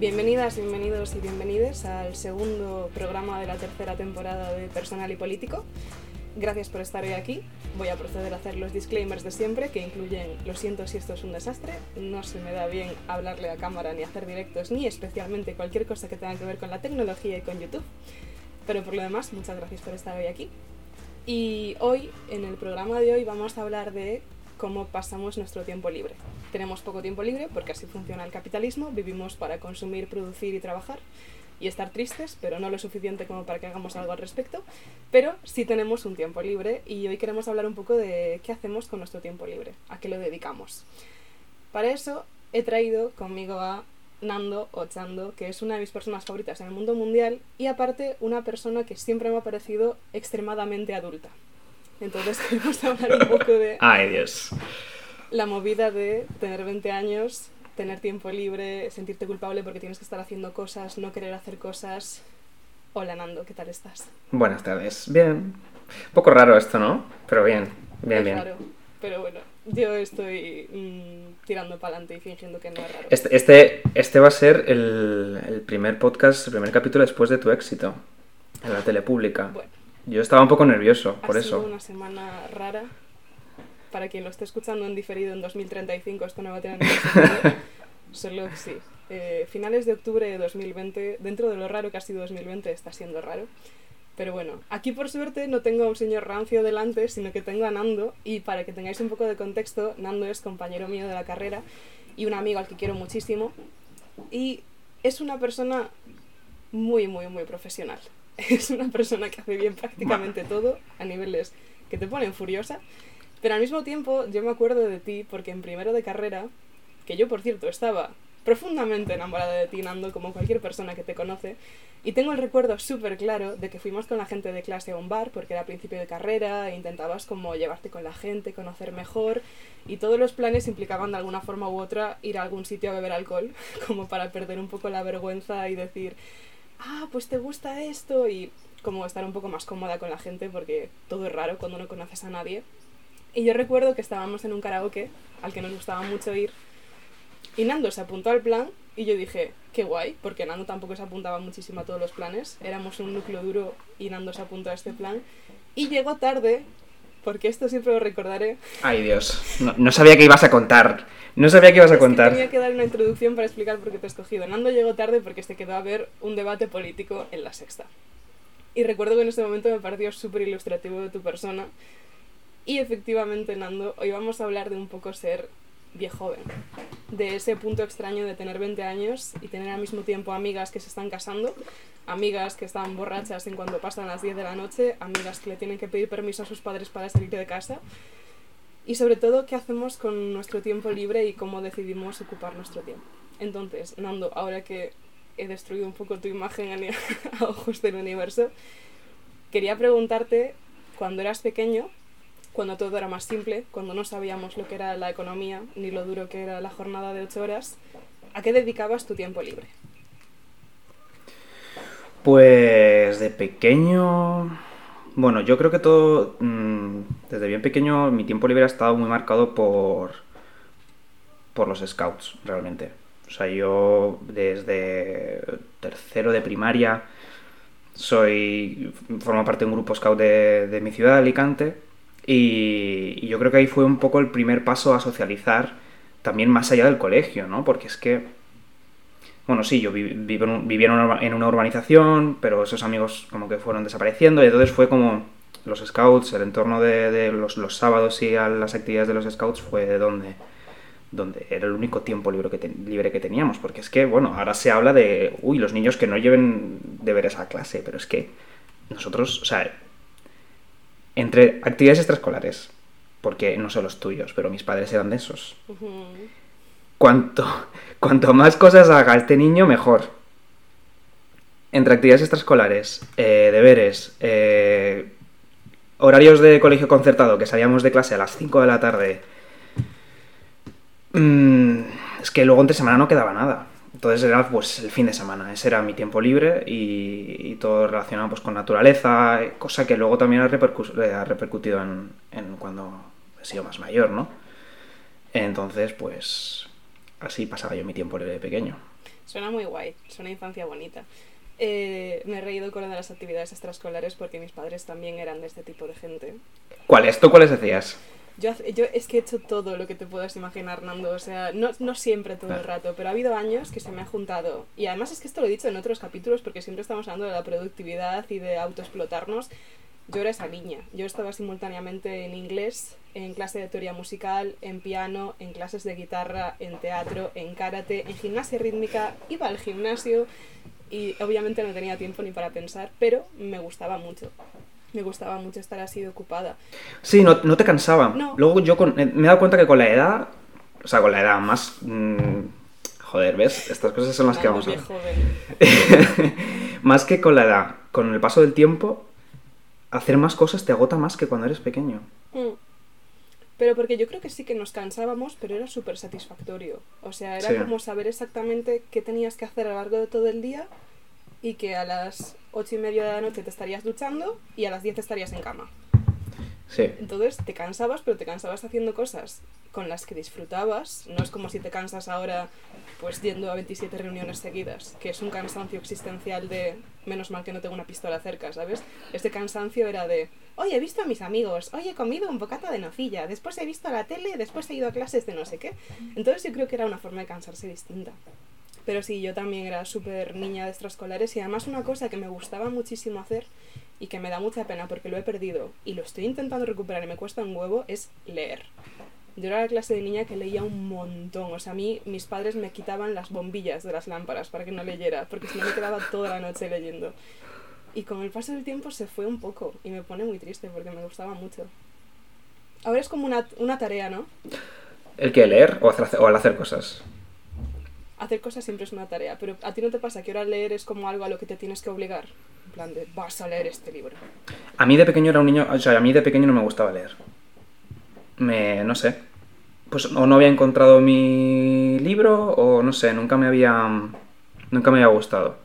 Bienvenidas, bienvenidos y bienvenides al segundo programa de la tercera temporada de Personal y Político. Gracias por estar hoy aquí. Voy a proceder a hacer los disclaimers de siempre, que incluyen lo siento si esto es un desastre, no se me da bien hablarle a cámara ni hacer directos, ni especialmente cualquier cosa que tenga que ver con la tecnología y con YouTube. Pero por lo demás, muchas gracias por estar hoy aquí. Y hoy, en el programa de hoy, vamos a hablar de cómo pasamos nuestro tiempo libre. Tenemos poco tiempo libre porque así funciona el capitalismo, vivimos para consumir, producir y trabajar y estar tristes, pero no lo suficiente como para que hagamos algo al respecto, pero sí tenemos un tiempo libre y hoy queremos hablar un poco de qué hacemos con nuestro tiempo libre, a qué lo dedicamos. Para eso he traído conmigo a Nando Ochando, que es una de mis personas favoritas en el mundo mundial y aparte una persona que siempre me ha parecido extremadamente adulta. Entonces queremos hablar un poco de... Ay, Dios. La movida de tener 20 años, tener tiempo libre, sentirte culpable porque tienes que estar haciendo cosas, no querer hacer cosas. Hola Nando, ¿qué tal estás? Buenas tardes. Bien. Un poco raro esto, ¿no? Pero bien, bien, es bien. raro, pero bueno, yo estoy mm, tirando para adelante y fingiendo que no es raro. Este, este, este va a ser el, el primer podcast, el primer capítulo después de tu éxito en la tele pública. Bueno, Yo estaba un poco nervioso por ha sido eso. una semana rara. Para quien lo esté escuchando en diferido en 2035, esto no va a tener ningún sentido. Solo que sí. Eh, finales de octubre de 2020, dentro de lo raro que ha sido 2020, está siendo raro. Pero bueno, aquí por suerte no tengo a un señor rancio delante, sino que tengo a Nando. Y para que tengáis un poco de contexto, Nando es compañero mío de la carrera y un amigo al que quiero muchísimo. Y es una persona muy, muy, muy profesional. Es una persona que hace bien prácticamente todo a niveles que te ponen furiosa. Pero al mismo tiempo yo me acuerdo de ti porque en primero de carrera, que yo por cierto estaba profundamente enamorada de ti, Nando, como cualquier persona que te conoce, y tengo el recuerdo súper claro de que fuimos con la gente de clase a un bar porque era principio de carrera e intentabas como llevarte con la gente, conocer mejor, y todos los planes implicaban de alguna forma u otra ir a algún sitio a beber alcohol, como para perder un poco la vergüenza y decir, ah, pues te gusta esto, y como estar un poco más cómoda con la gente porque todo es raro cuando no conoces a nadie. Y yo recuerdo que estábamos en un karaoke al que nos gustaba mucho ir y Nando se apuntó al plan y yo dije, qué guay, porque Nando tampoco se apuntaba muchísimo a todos los planes, éramos un núcleo duro y Nando se apuntó a este plan y llegó tarde, porque esto siempre lo recordaré. Ay, Dios. No, no sabía que ibas a contar. No sabía que ibas a Es que contar. tenía que dar una introducción para explicar por qué te he escogido. Nando llegó tarde porque se quedó a ver un debate político en la sexta. Y recuerdo que en ese momento me pareció súper ilustrativo de tu persona. Y efectivamente, Nando, hoy vamos a hablar de un poco ser viejo joven. De ese punto extraño de tener 20 años y tener al mismo tiempo amigas que se están casando, amigas que están borrachas en cuando pasan las 10 de la noche, amigas que le tienen que pedir permiso a sus padres para salir de casa. Y sobre todo, qué hacemos con nuestro tiempo libre y cómo decidimos ocupar nuestro tiempo. Entonces, Nando, ahora que he destruido un poco tu imagen a, ojos del universo, quería preguntarte, cuando eras pequeño, cuando todo era más simple, cuando no sabíamos lo que era la economía ni lo duro que era la jornada de 8 horas, ¿a qué dedicabas tu tiempo libre? Pues de pequeño... Bueno, yo creo que todo... mm, Desde bien pequeño mi tiempo libre ha estado muy marcado por... por los scouts, realmente. O sea, yo desde tercero de primaria soy... formo parte de un grupo scout de, de mi ciudad, Alicante, y, y yo creo que ahí fue un poco el primer paso a socializar también más allá del colegio, ¿no? Porque es que... Bueno, sí, yo vi- vivo en una, urbanización, pero esos amigos como que fueron desapareciendo y entonces fue como los scouts, el entorno de, los, los sábados y las actividades de los scouts fue donde, donde era el único tiempo libre que, libre que teníamos, porque es que, bueno, ahora se habla de, uy, los niños que no lleven deberes a clase, pero es que nosotros, o sea, entre actividades extraescolares, porque no son los tuyos, pero mis padres eran de esos, cuanto, cuanto más cosas haga este niño, mejor. Entre actividades extraescolares, eh, deberes, eh, horarios de colegio concertado, que salíamos de clase a las 5 de la tarde. mm, es que luego entre semana no quedaba nada. Entonces era pues el fin de semana, ese era mi tiempo libre y, y todo relacionado pues con naturaleza, cosa que luego también ha, repercu- eh, ha repercutido en, en cuando he sido más mayor, ¿no? Entonces, pues así pasaba yo mi tiempo libre de pequeño. Suena muy guay, suena infancia bonita. Eh, me he reído con una de las actividades extraescolares porque mis padres también eran de este tipo de gente. ¿Cuáles? ¿Tú cuáles decías? Yo, yo es que he hecho todo lo que te puedas imaginar, Nando. O sea, no, no siempre todo el rato, pero ha habido años que se me ha juntado. Y además es que esto lo he dicho en otros capítulos porque siempre estamos hablando de la productividad y de autoexplotarnos. Yo era esa niña. Yo estaba simultáneamente en inglés, en clase de teoría musical, en piano, en clases de guitarra, en teatro, en karate, en gimnasia rítmica. Iba al gimnasio y obviamente no tenía tiempo ni para pensar, pero me gustaba mucho. Me gustaba mucho estar así de ocupada. Sí, no, no te cansaba. No. Luego yo con- eh, me he dado cuenta que con la edad, o sea, con la edad más... mm, joder, ¿ves? Estas cosas son las que vamos a ver. más que con la edad, con el paso del tiempo, hacer más cosas te agota más que cuando eres pequeño. Mm. Pero porque yo creo que sí que nos cansábamos, pero era súper satisfactorio. O sea, era Sí. como saber exactamente qué tenías que hacer a lo largo de todo el día y que a las ocho y media de la noche te estarías duchando y a las 10 estarías en cama. Sí. Entonces te cansabas, pero te cansabas haciendo cosas con las que disfrutabas. No es como si te cansas ahora pues yendo a 27 reuniones seguidas, que es un cansancio existencial de menos mal que no tengo una pistola cerca, ¿sabes? Este cansancio era de, oye, he visto a mis amigos, oye, he comido un bocata de nocilla, después he visto la tele, después he ido a clases de no sé qué. Entonces yo creo que era una forma de cansarse distinta. Pero sí, yo también era súper niña de extraescolares y además una cosa que me gustaba muchísimo hacer y que me da mucha pena porque lo he perdido y lo estoy intentando recuperar y me cuesta un huevo es leer. Yo era la clase de niña que leía un montón. O sea, a mí mis padres me quitaban las bombillas de las lámparas para que no leyera, porque si no me quedaba toda la noche leyendo. Y con el paso del tiempo se fue un poco y me pone muy triste porque me gustaba mucho. Ahora es como una, una tarea, ¿no? ¿El que leer o, hacer, o el hacer cosas? Hacer cosas siempre es una tarea, pero a ti no te pasa que ahora leer es como algo a lo que te tienes que obligar. En plan de, vas a leer este libro. A mí de pequeño era un niño, o sea, a mí de pequeño no me gustaba leer. Me, no sé. Pues o no había encontrado mi libro o no sé, nunca me había, nunca me había gustado.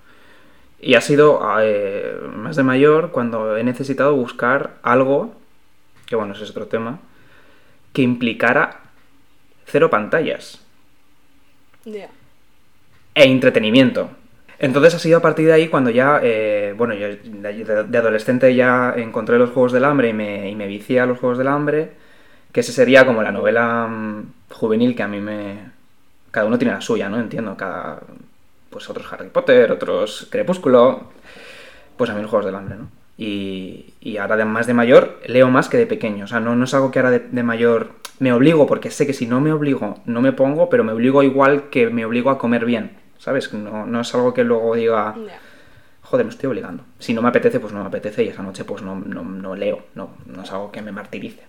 Y ha sido eh, más de mayor cuando he necesitado buscar algo, que bueno, ese es otro tema, que implicara cero pantallas Ya. E entretenimiento. Entonces ha sido a partir de ahí cuando ya, eh, bueno, yo de, adolescente ya encontré los Juegos del Hambre y me, y vicié a los Juegos del Hambre, que ese sería como la novela mm, juvenil que a mí me... Cada uno tiene la suya, ¿no? Entiendo, cada... Pues otros Harry Potter, otros Crepúsculo, pues a mí los Juegos del Hambre, ¿no? Y, ahora más de mayor leo más que de pequeño, o sea, no, es algo que ahora de mayor me obligo, porque sé que si no me obligo, no me pongo, pero me obligo igual que me obligo a comer bien, ¿sabes? No, no es algo que luego diga, joder, me estoy obligando. Si no me apetece, pues no me apetece y esa noche pues no, no, no leo, no, no es algo que me martirice.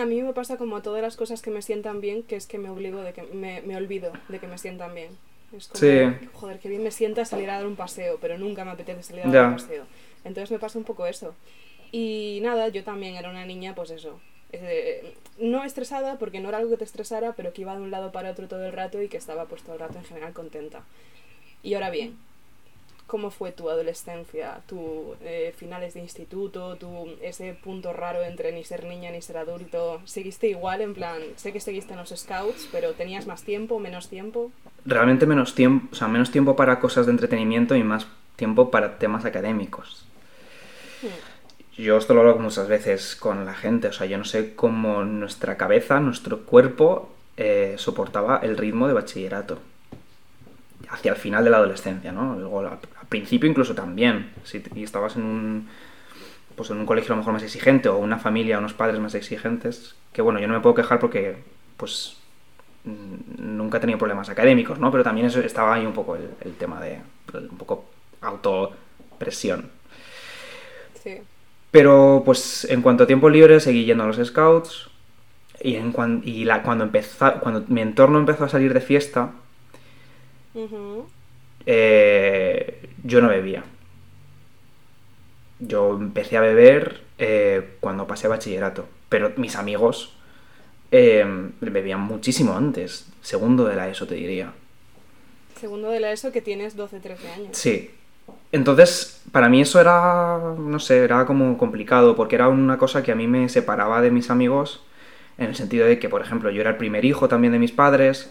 A mí me pasa como todas las cosas que me sientan bien, que es que me obligo de que me, me olvido de que me sientan bien. Es como, Sí. joder, que bien me sienta salir a dar un paseo, pero nunca me apetece salir a dar un paseo. Entonces me pasa un poco eso. Y nada, yo también era una niña, pues eso. Eh, no estresada, porque no era algo que te estresara, pero que iba de un lado para otro todo el rato y que estaba pues todo el rato en general contenta. Y ahora bien, ¿cómo fue tu adolescencia, tu eh, finales de instituto, tu ese punto raro entre ni ser niña ni ser adulto? ¿Seguiste igual? En plan, sé que seguiste en los scouts, pero ¿tenías más tiempo, menos tiempo? Realmente menos tiempo, o sea, menos tiempo para cosas de entretenimiento y más tiempo para temas académicos. Yo esto lo hablo muchas veces con la gente, o sea, yo no sé cómo nuestra cabeza, nuestro cuerpo eh, soportaba el ritmo de bachillerato. Hacia el final de la adolescencia, ¿no? Luego, al, principio incluso también. Si estabas en un, pues en un colegio a lo mejor más exigente o una familia, unos padres más exigentes, que bueno, yo no me puedo quejar porque, pues, mm, nunca he tenido problemas académicos, ¿no? Pero también eso estaba ahí un poco el, tema de, un poco autopresión. Sí. Pero pues en cuanto a tiempo libre seguí yendo a los scouts y, en cuan- y la, cuando, empezó, cuando mi entorno empezó a salir de fiesta, eh, yo no bebía. Yo empecé a beber eh, cuando pasé a bachillerato, pero mis amigos eh, bebían muchísimo antes, segundo de la ESO te diría. Segundo de la ESO que tienes 12, 13 años. Sí. Entonces, para mí eso era, no sé, era como complicado, porque era una cosa que a mí me separaba de mis amigos, en el sentido de que, por ejemplo, yo era el primer hijo también de mis padres,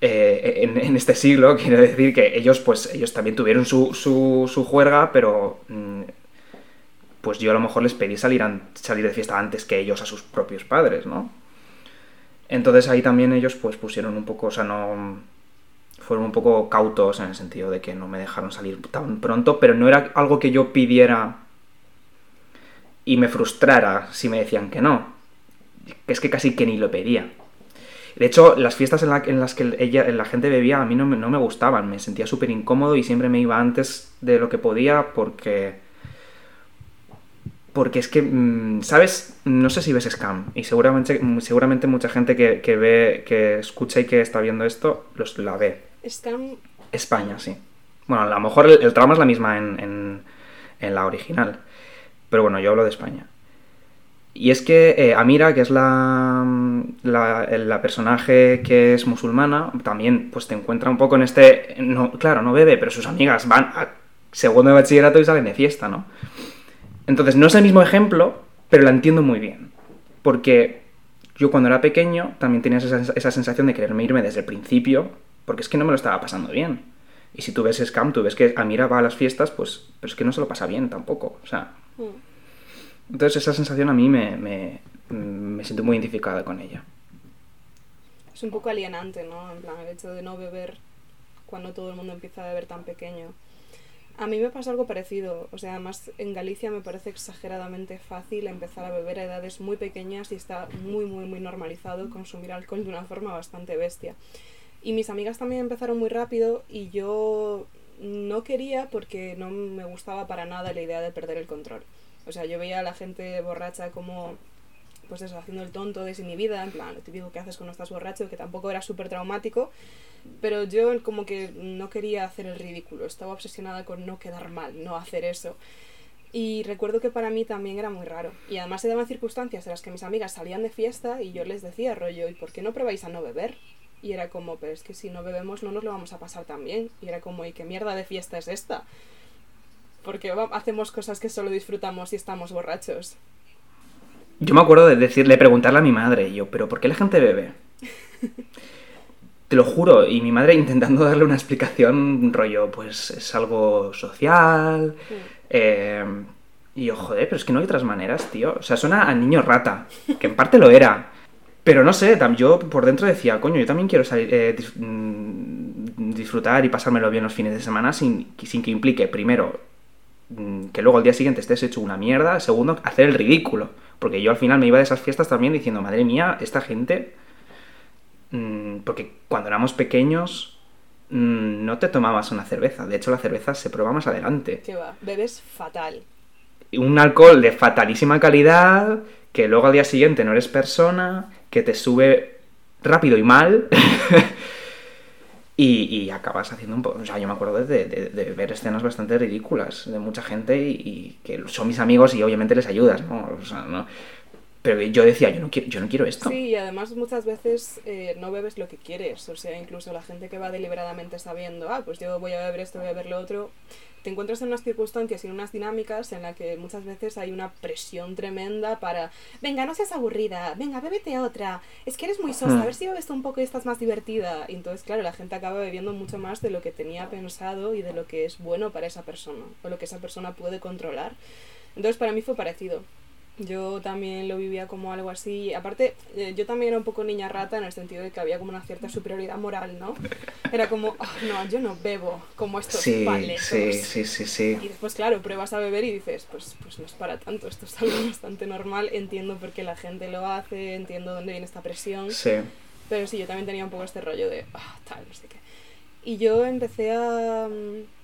eh, en, en este siglo, quiero decir que ellos, pues, ellos también tuvieron su, su, su juerga, pero mm, pues yo a lo mejor les pedí salir, salir de fiesta antes que ellos a sus propios padres, ¿no? Entonces ahí también ellos pues pusieron un poco, o sea, no... Fueron un poco cautos en el sentido de que no me dejaron salir tan pronto, pero no era algo que yo pidiera y me frustrara si me decían que no. Es que casi que ni lo pedía. De hecho, las fiestas en, la- en las que la gente bebía a mí no me, no me gustaban, me sentía súper incómodo y siempre me iba antes de lo que podía porque... Porque es que, mm, ¿sabes? No sé si ves Scam y seguramente, seguramente mucha gente que, que ve, que escucha y que está viendo esto, los, la ve. España, sí. Bueno, a lo mejor el, el trama es la misma en, la original. Pero bueno, yo hablo de España. Y es que eh, Amira, que es la, la, la personaje que es musulmana, también pues te encuentra un poco en este... No, claro, no bebe, pero sus amigas van a segundo de bachillerato y salen de fiesta, ¿no? Entonces, no es el mismo ejemplo, pero la entiendo muy bien. Porque yo cuando era pequeño también tenía esa, esa sensación de quererme irme desde el principio, porque es que no me lo estaba pasando bien. Y si tú ves Scam, tú ves que Amira va a las fiestas, pues, pero es que no se lo pasa bien tampoco. O sea, mm, entonces esa sensación a mí me, me, me siento muy identificada con ella. es un poco alienante, ¿no? En plan, el hecho de no beber cuando todo el mundo empieza a beber tan pequeño. A mí me pasa algo parecido, o sea, además en Galicia me parece exageradamente fácil empezar a beber a edades muy pequeñas y está muy, muy, muy normalizado consumir alcohol de una forma bastante bestia. Y mis amigas también empezaron muy rápido y yo no quería porque no me gustaba para nada la idea de perder el control. O sea, yo veía a la gente borracha como, pues eso, haciendo el tonto, desinhibida, en plan, lo típico que haces cuando estás borracho, que tampoco era súper traumático, pero yo como que no quería hacer el ridículo, estaba obsesionada con no quedar mal, no hacer eso. Y recuerdo que para mí también era muy raro. Y además se daban circunstancias en las que mis amigas salían de fiesta y yo les decía, rollo, ¿y por qué no probáis a no beber? Y era como, pero es que si no bebemos no nos lo vamos a pasar tan bien. Y era como, ¿y qué mierda de fiesta es esta? Porque hacemos cosas que solo disfrutamos si estamos borrachos. Yo me acuerdo de decirle, preguntarle a mi madre, yo, ¿pero por qué la gente bebe? Te lo juro, y mi madre intentando darle una explicación, rollo, pues es algo social. eh, y yo, joder, pero es que no hay otras maneras, tío. O sea, suena a niño rata, que en parte lo era. Pero no sé, yo por dentro decía, coño, yo también quiero salir, eh, mm, disfrutar y pasármelo bien los fines de semana sin, sin que implique, primero, mm, que luego al día siguiente estés hecho una mierda, segundo, hacer el ridículo. Porque yo al final me iba de esas fiestas también diciendo, madre mía, esta gente... mm, porque cuando éramos pequeños no te tomabas una cerveza. De hecho, la cerveza se prueba más adelante. ¿Qué va? Bebes fatal. Un alcohol de fatalísima calidad, que luego al día siguiente no eres persona, que te sube rápido y mal. Y, acabas haciendo un poco. O sea, yo me acuerdo de ver escenas bastante ridículas de mucha gente y, y que son mis amigos y obviamente les ayudas, ¿no? O sea, ¿no? Pero yo decía, yo no quiero, yo no quiero esto. Sí, y además muchas veces eh, no bebes lo que quieres. O sea, incluso la gente que va deliberadamente sabiendo, ah, pues yo voy a beber esto, voy a beber lo otro, te encuentras en unas circunstancias y en unas dinámicas en las que muchas veces hay una presión tremenda para, venga, no seas aburrida, venga, bébete otra, es que eres muy sosa, Hmm. a ver si bebes un poco y estás más divertida. Y entonces, claro, la gente acaba bebiendo mucho más de lo que tenía pensado y de lo que es bueno para esa persona, o lo que esa persona puede controlar. Entonces, para mí fue parecido. Yo también lo vivía como algo así. Aparte, eh, yo también era un poco niña rata en el sentido de que había como una cierta superioridad moral, ¿no? Era como, "Ah, no, yo no bebo como estos Sí, paletos. sí, sí, sí, sí. Y después, claro, pruebas a beber y dices, pues, pues no es para tanto, esto es algo bastante normal, entiendo por qué la gente lo hace, entiendo dónde viene esta presión. Sí. Pero sí, yo también tenía un poco este rollo de, ah, tal, no sé qué. Y yo empecé a... mm,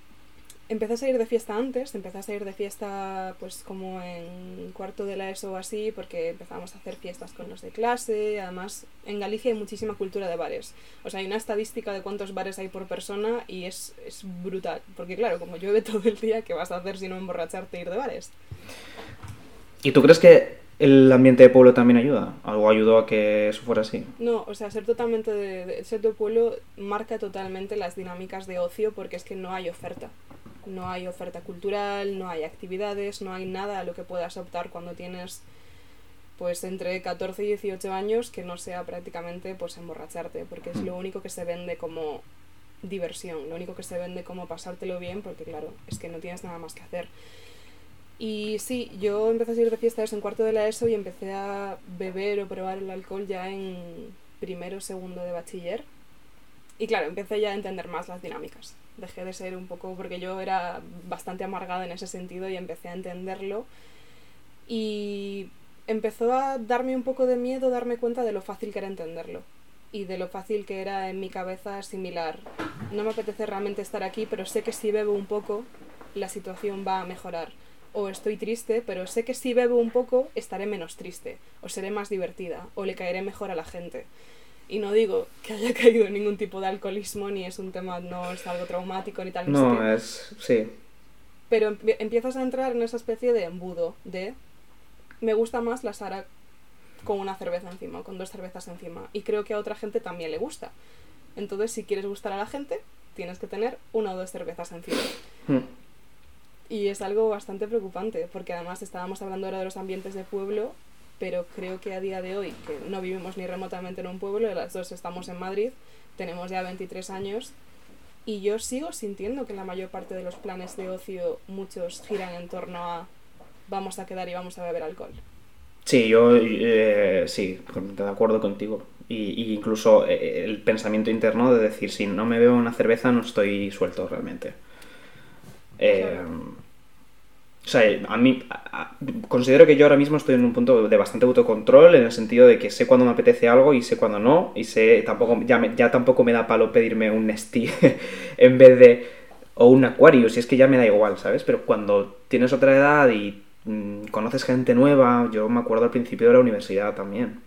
Empecé a salir de fiesta antes, empecé a salir de fiesta pues como en cuarto de la ESO o así, porque empezamos a hacer fiestas con los de clase, además en Galicia hay muchísima cultura de bares, o sea, hay una estadística de cuántos bares hay por persona y es, es brutal, porque claro, como llueve todo el día, ¿qué vas a hacer si no emborracharte e ir de bares? ¿Y tú crees que el ambiente de pueblo también ayuda? ¿Algo ayudó a que eso fuera así? No, o sea, ser totalmente de, de- ser de pueblo marca totalmente las dinámicas de ocio porque es que no hay oferta. No hay oferta cultural, no hay actividades, no hay nada a lo que puedas optar cuando tienes pues entre 14 y 18 años que no sea prácticamente pues emborracharte, porque es lo único que se vende como diversión, lo único que se vende como pasártelo bien, porque claro, es que no tienes nada más que hacer. Y sí, yo empecé a salir de fiestas en cuarto de la ESO y empecé a beber o probar el alcohol ya en primero o segundo de bachiller. Y claro, empecé ya a entender más las dinámicas. Dejé de ser un poco, porque yo era bastante amargada en ese sentido y empecé a entenderlo. Y empezó a darme un poco de miedo darme cuenta de lo fácil que era entenderlo. Y de lo fácil que era en mi cabeza asimilar. No me apetece realmente estar aquí, pero sé que si bebo un poco, la situación va a mejorar. O estoy triste, pero sé que si bebo un poco, estaré menos triste. O seré más divertida. O le caeré mejor a la gente. Y no digo que haya caído en ningún tipo de alcoholismo, ni es un tema, no es algo traumático, ni tal. ni. No, es. Sí. Pero empie- empiezas a entrar en esa especie de embudo de me gusta más la Sara con una cerveza encima, o con dos cervezas encima. Y creo que a otra gente también le gusta. Entonces, si quieres gustar a la gente, tienes que tener una o dos cervezas encima. Mm. Y es algo bastante preocupante, porque además estábamos hablando ahora de los ambientes de pueblo, pero creo que a día de hoy, que no vivimos ni remotamente en un pueblo, las dos estamos en Madrid, tenemos ya 23 años, y yo sigo sintiendo que la mayor parte de los planes de ocio, muchos giran en torno a vamos a quedar y vamos a beber alcohol. Sí, yo eh, sí, de acuerdo contigo. Y, y incluso eh, el pensamiento interno de decir, si no me bebo una cerveza no estoy suelto realmente. Eh, Claro. O sea, a mí considero que yo ahora mismo estoy en un punto de bastante autocontrol en el sentido de que sé cuándo me apetece algo y sé cuándo no y sé tampoco ya, me- ya tampoco me da palo pedirme un Nestí en vez de o un Aquarius y es que ya me da igual, ¿sabes? Pero cuando tienes otra edad y mm, conoces gente nueva, yo me acuerdo al principio de la universidad también.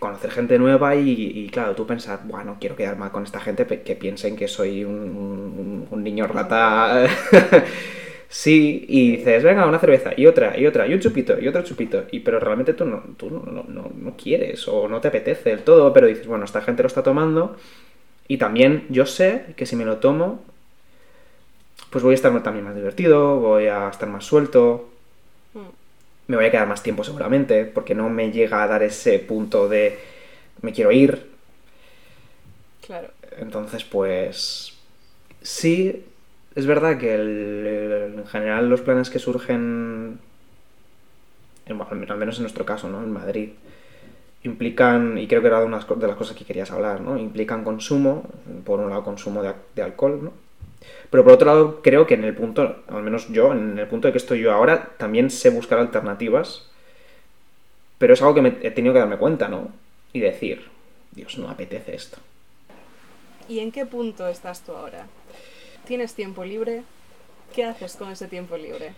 Conocer gente nueva y, claro, tú pensar, bueno, quiero quedar mal con esta gente que piensen que soy un niño rata. sí, y dices, venga, una cerveza, y otra, y otra, y un chupito, y otro chupito. Y pero realmente tú no, tú no, no, no- quieres o no te apetece del todo, pero dices, bueno, esta gente lo está tomando. Y también yo sé que si me lo tomo, pues voy a estar también más divertido, voy a estar más suelto, Mm. me voy a quedar más tiempo seguramente, porque no me llega a dar ese punto de me quiero ir. Claro. Entonces, pues sí, es verdad que en general los planes que surgen, al menos en nuestro caso, ¿no? En Madrid, implican, y creo que era co- de las cosas que querías hablar, ¿no? Implican consumo, por un lado consumo de, de alcohol, ¿no? Pero por otro lado, creo que en el punto, al menos yo, en el punto de que estoy yo ahora, también sé buscar alternativas. Pero es algo que me he tenido que darme cuenta, ¿no? Y decir, Dios, no apetece esto. ¿Y en qué punto estás tú ahora? ¿Tienes tiempo libre? ¿Qué haces con ese tiempo libre?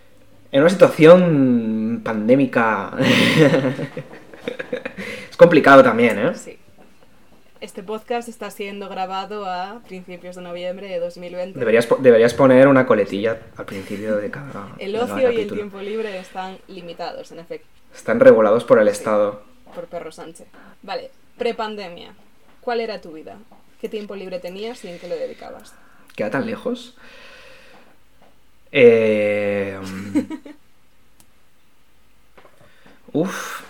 En una situación pandémica. es complicado también, ¿eh? Sí. Este podcast está siendo grabado a principios de noviembre de 2020. Deberías, po- deberías poner una coletilla al principio de cada. El cada ocio y el tiempo libre están limitados, en efecto, Están regulados por el Sí. Estado. por Perro Sánchez. Vale, prepandemia. ¿Cuál era tu vida? ¿Qué tiempo libre tenías y en qué lo dedicabas? ¿Queda tan lejos? Eh... Uf,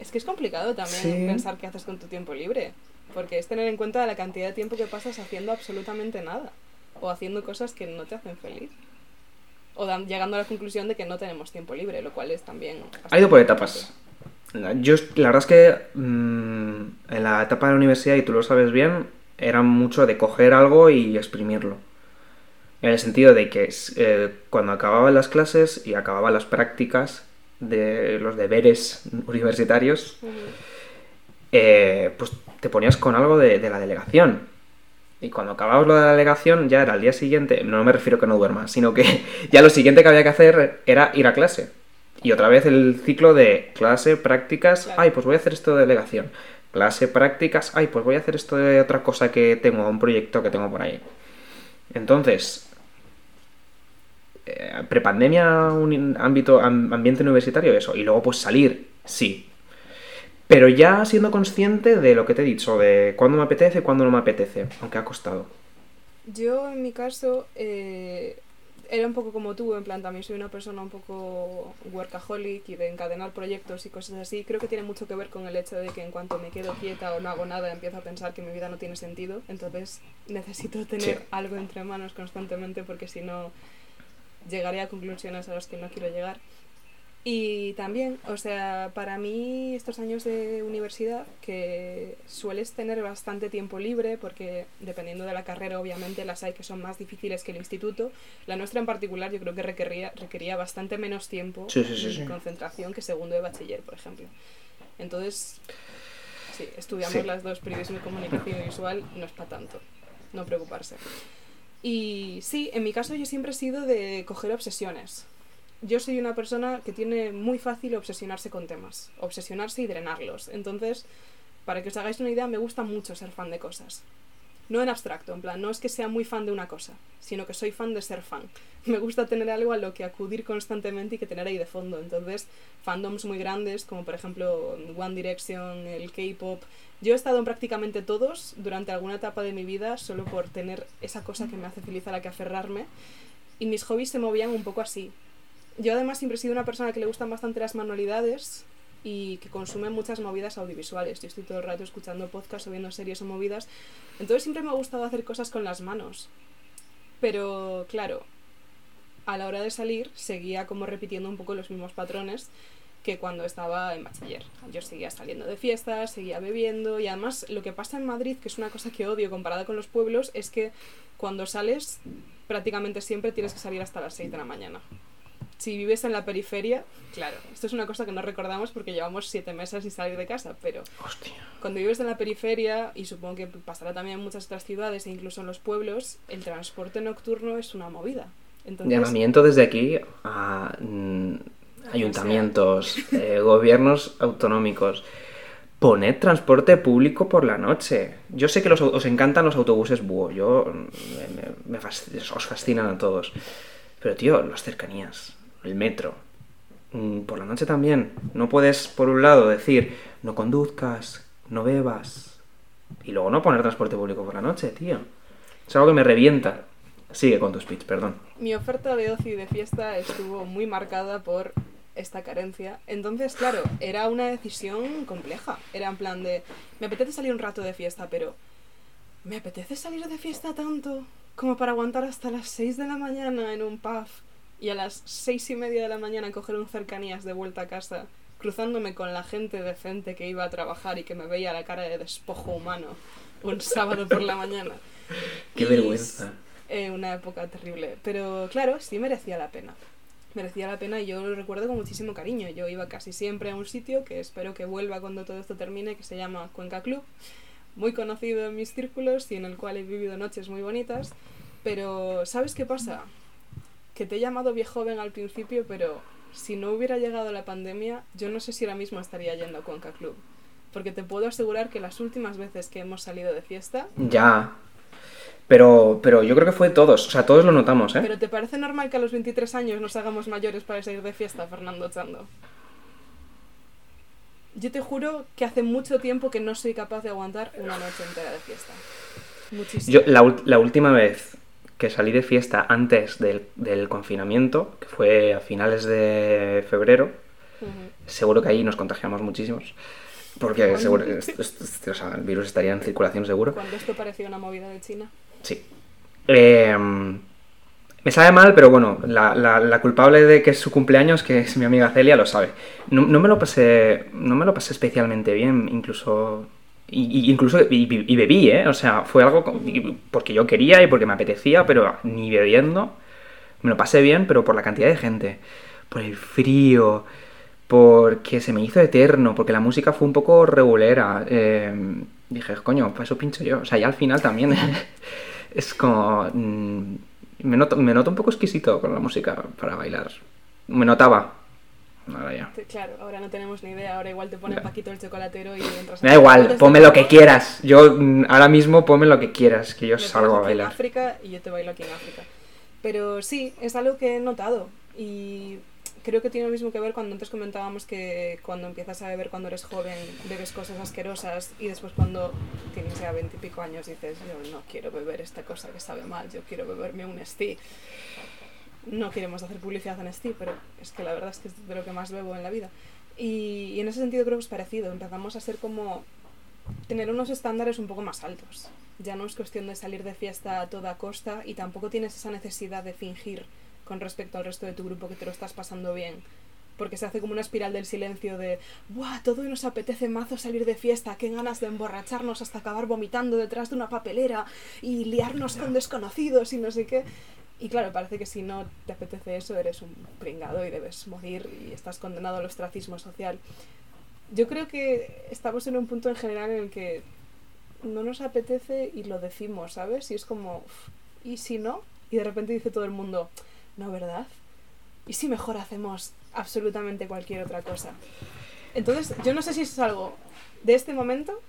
Es que es complicado también Sí. pensar qué haces con tu tiempo libre, porque es tener en cuenta la cantidad de tiempo que pasas haciendo absolutamente nada, o haciendo cosas que no te hacen feliz, o dan- llegando a la conclusión de que no tenemos tiempo libre, lo cual es también... ha ido por etapas. Yo, la verdad es que mm, en la etapa de la universidad, y tú lo sabes bien, era mucho de coger algo y exprimirlo. En el sentido de que eh, cuando acababan las clases y acababan las prácticas de los deberes universitarios, eh, pues te ponías con algo de, de la delegación. Y cuando acababas lo de la delegación, ya era el día siguiente, no me refiero que no duermas, sino que ya lo siguiente que había que hacer era ir a clase. Y otra vez el ciclo de clase, prácticas, Claro. ay, pues voy a hacer esto de delegación. Clase, prácticas, ay, pues voy a hacer esto de otra cosa que tengo, un proyecto que tengo por ahí. Entonces, eh, prepandemia, un ámbito, am- ambiente universitario, eso. Y luego, pues salir, sí. Pero ya siendo consciente de lo que te he dicho, de cuándo me apetece cuándo no me apetece, aunque ha costado. Yo, en mi caso, eh, era un poco como tú, en plan, también soy una persona un poco workaholic y de encadenar proyectos y cosas así. Creo que tiene mucho que ver con el hecho de que en cuanto me quedo quieta o no hago nada, empiezo a pensar que mi vida no tiene sentido. Entonces necesito tener Sí. algo entre manos constantemente porque si no llegaré a conclusiones a las que no quiero llegar. Y también, o sea, para mí estos años de universidad, que sueles tener bastante tiempo libre, porque dependiendo de la carrera, obviamente las hay que son más difíciles que el instituto, la nuestra en particular yo creo que requería, requería bastante menos tiempo Sí, sí, sí, concentración que segundo de bachiller, por ejemplo. Entonces, sí, estudiamos las dos periodismo y comunicación visual, no es para tanto, no preocuparse. Y sí, en mi caso yo siempre he sido de coger obsesiones. Yo soy una persona que tiene muy fácil obsesionarse con temas, obsesionarse y drenarlos. Entonces, para que os hagáis una idea, me gusta mucho ser fan de cosas. No en abstracto, en plan, no es que sea muy fan de una cosa, sino que soy fan de ser fan. Me gusta tener algo a lo que acudir constantemente y que tener ahí de fondo. Entonces, fandoms muy grandes, como por ejemplo One Direction, el K-pop. Yo he estado en prácticamente todos durante alguna etapa de mi vida solo por tener esa cosa que me hace feliz a la que aferrarme. Y mis hobbies se movían un poco así. Yo además siempre he sido una persona que le gustan bastante las manualidades y que consume muchas movidas audiovisuales. Yo estoy todo el rato escuchando podcasts o viendo series o movidas. Entonces siempre me ha gustado hacer cosas con las manos. Pero claro, a la hora de salir seguía como repitiendo un poco los mismos patrones que cuando estaba en bachiller. Yo seguía saliendo de fiestas, seguía bebiendo y además lo que pasa en Madrid, que es una cosa que odio comparada con los pueblos, es que cuando sales prácticamente siempre tienes que salir hasta las 6 de la mañana. Si vives en la periferia, claro, esto es una cosa que no recordamos porque llevamos siete meses sin salir de casa, pero Hostia. cuando vives en la periferia, y supongo que pasará también en muchas otras ciudades e incluso en los pueblos, el transporte nocturno es una movida. Entonces, Llamamiento desde aquí a mm, ayuntamientos, eh, gobiernos autonómicos. Poned transporte público por la noche. Yo sé que los, os encantan los autobuses búho. Yo mm, me, me- me fasc- os fascinan a todos. Pero tío, las cercanías, el metro. mm, Por la noche también. No puedes, por un lado, decir no conduzcas, no bebas. Y luego no poner transporte público por la noche, tío. Es algo que me revienta. Sigue con tu speech, perdón. mi oferta de ocio de fiesta estuvo muy marcada por esta carencia. Entonces, claro, era una decisión compleja. Era en plan de, me apetece salir un rato de fiesta, pero ¿me apetece salir de fiesta tanto como para aguantar hasta las 6 de la mañana en un pub y a las seis y media de la mañana coger un cercanías de vuelta a casa, cruzándome con la gente decente que iba a trabajar y que me veía la cara de despojo humano un sábado por la mañana? Qué Y vergüenza. eh, una época terrible. Pero claro, sí merecía la pena. Merecía la pena y yo lo recuerdo con muchísimo cariño. Yo iba casi siempre a un sitio que espero que vuelva cuando todo esto termine, que se llama Cuenca Club. Muy conocido en mis círculos y en el cual he vivido noches muy bonitas. Pero, ¿sabes qué pasa? Que te he llamado viejo joven al principio, pero si no hubiera llegado la pandemia, yo no sé si ahora mismo estaría yendo a Cuenca Club. Porque te puedo asegurar que las últimas veces que hemos salido de fiesta, Ya. Pero, pero yo creo que fue todos. O sea, todos lo notamos, ¿eh? ¿Pero te parece normal que a los 23 años nos hagamos mayores para salir de fiesta, Fernando Chando? Yo te juro que hace mucho tiempo que no soy capaz de aguantar una noche entera de fiesta. Muchísimo. Yo, la, la última vez que salí de fiesta antes del, del confinamiento, que fue a finales de febrero, seguro que ahí nos contagiamos muchísimos. Porque seguro, es- es- es- o sea, el virus estaría en circulación seguro. Cuando esto parecía una movida de China. Sí. Eh, me sabe mal, pero bueno, la, la- la culpable de que es su cumpleaños, que es mi amiga Celia, lo sabe. No, no me lo pasé. No me lo pasé especialmente bien, incluso. Y, incluso y, y bebí, ¿eh? O sea, fue algo porque yo quería y porque me apetecía, pero ni bebiendo. Me lo pasé bien, pero por la cantidad de gente, por el frío, porque se me hizo eterno, porque la música fue un poco regulera. eh, dije, coño, para eso pincho yo. O sea, ya al final también es como... mm, me, noto, me noto un poco exquisito con la música para bailar. Me notaba. Ahora ya. Claro, ahora no tenemos ni idea. Ahora igual te ponen Ya. Paquito el chocolatero y entras Me da igual, ponme lo que quieras. Yo mm, ahora mismo ponme lo que quieras, que yo me salgo a aquí en bailar. África y yo te bailo aquí en África. Pero sí, es algo que he notado y creo que tiene lo mismo que ver cuando antes comentábamos que cuando empiezas a beber cuando eres joven, bebes cosas asquerosas y después cuando tienes ya veintipico años dices, yo no quiero beber esta cosa que sabe mal, yo quiero beberme un Steve. No queremos hacer publicidad en Steve, pero es que la verdad es que es de lo que más bebo en la vida. Y, en ese sentido creo que es parecido. Empezamos a ser como tener unos estándares un poco más altos. Ya no es cuestión de salir de fiesta a toda costa y tampoco tienes esa necesidad de fingir con respecto al resto de tu grupo que te lo estás pasando bien. Porque se hace como una espiral del silencio de ¡Buah! Todo nos apetece mazo salir de fiesta, qué ganas de emborracharnos hasta acabar vomitando detrás de una papelera y liarnos con desconocidos y no sé qué. Y claro, parece que si no te apetece eso, eres un pringado y debes morir y estás condenado al ostracismo social. Yo creo que estamos en un punto en general en el que no nos apetece y lo decimos, ¿sabes? Y es como, "Uf, ¿y si no? Y de repente dice todo el mundo, no, ¿verdad? ¿Y si mejor hacemos absolutamente cualquier otra cosa? Entonces, yo no sé si eso es algo de este momento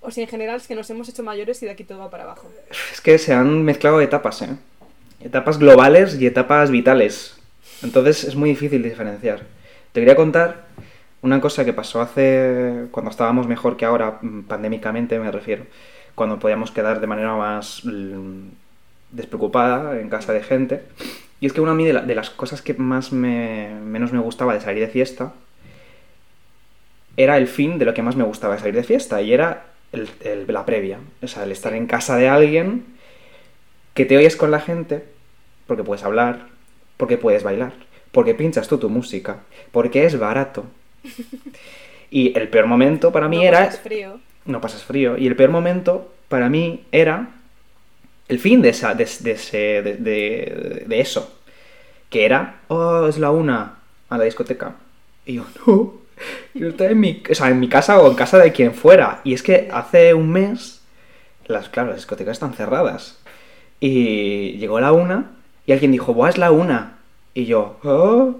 o si en general es que nos hemos hecho mayores y de aquí todo va para abajo. Es que se han mezclado etapas, ¿eh? Etapas globales y etapas vitales. Entonces es muy difícil diferenciar. Te quería contar una cosa que pasó hace... cuando estábamos mejor que ahora, mm, pandémicamente me refiero. Cuando podíamos quedar de manera más mm, despreocupada en casa de gente. Y es que una de, de las cosas que más me, menos me gustaba de salir de fiesta era el fin de lo que más me gustaba de salir de fiesta y era el- la previa. O sea, el estar en casa de alguien que te oyes con la gente porque puedes hablar, porque puedes bailar, porque pinchas tú tu música, porque es barato. Y el peor momento para mí No era pasas frío. no pasas frío. Y el peor momento para mí era el fin de, esa, de, de ese- de- de- de eso. Que era, oh, es la una a la discoteca. Y yo, no, yo estaba en mi, o sea, en mi casa o en casa de quien fuera. Y es que hace un mes, las, claro, las discotecas están cerradas. Y llegó la una y alguien dijo, Buah, es la una. Y yo, oh,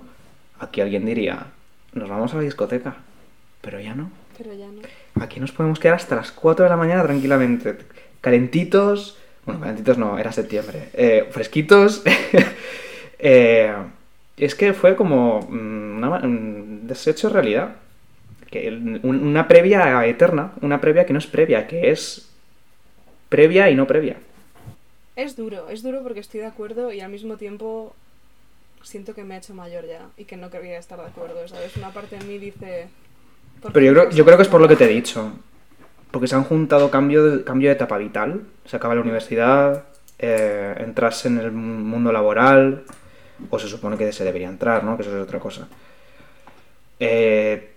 aquí alguien diría, nos vamos a la discoteca. Pero ya no. Pero ya no. Aquí nos podemos quedar hasta las 4 de la mañana tranquilamente. Calentitos. Bueno, calentitos no, era septiembre. Eh, fresquitos. Eh, es que fue como mm, una- un desecho realidad. Que una previa eterna. Una previa que no es previa, que es previa y no previa. Es duro, es duro porque estoy de acuerdo y al mismo tiempo siento que me he hecho mayor ya y que no querría estar de acuerdo, ¿sabes? Una parte de mí dice... ¿por Pero yo creo, yo creo que es por lo que te he dicho. Porque se han juntado cambio de, cambio de etapa vital. Se acaba la universidad, eh, entras en el mundo laboral, o se supone que se debería entrar, ¿no? Que eso es otra cosa. Eh,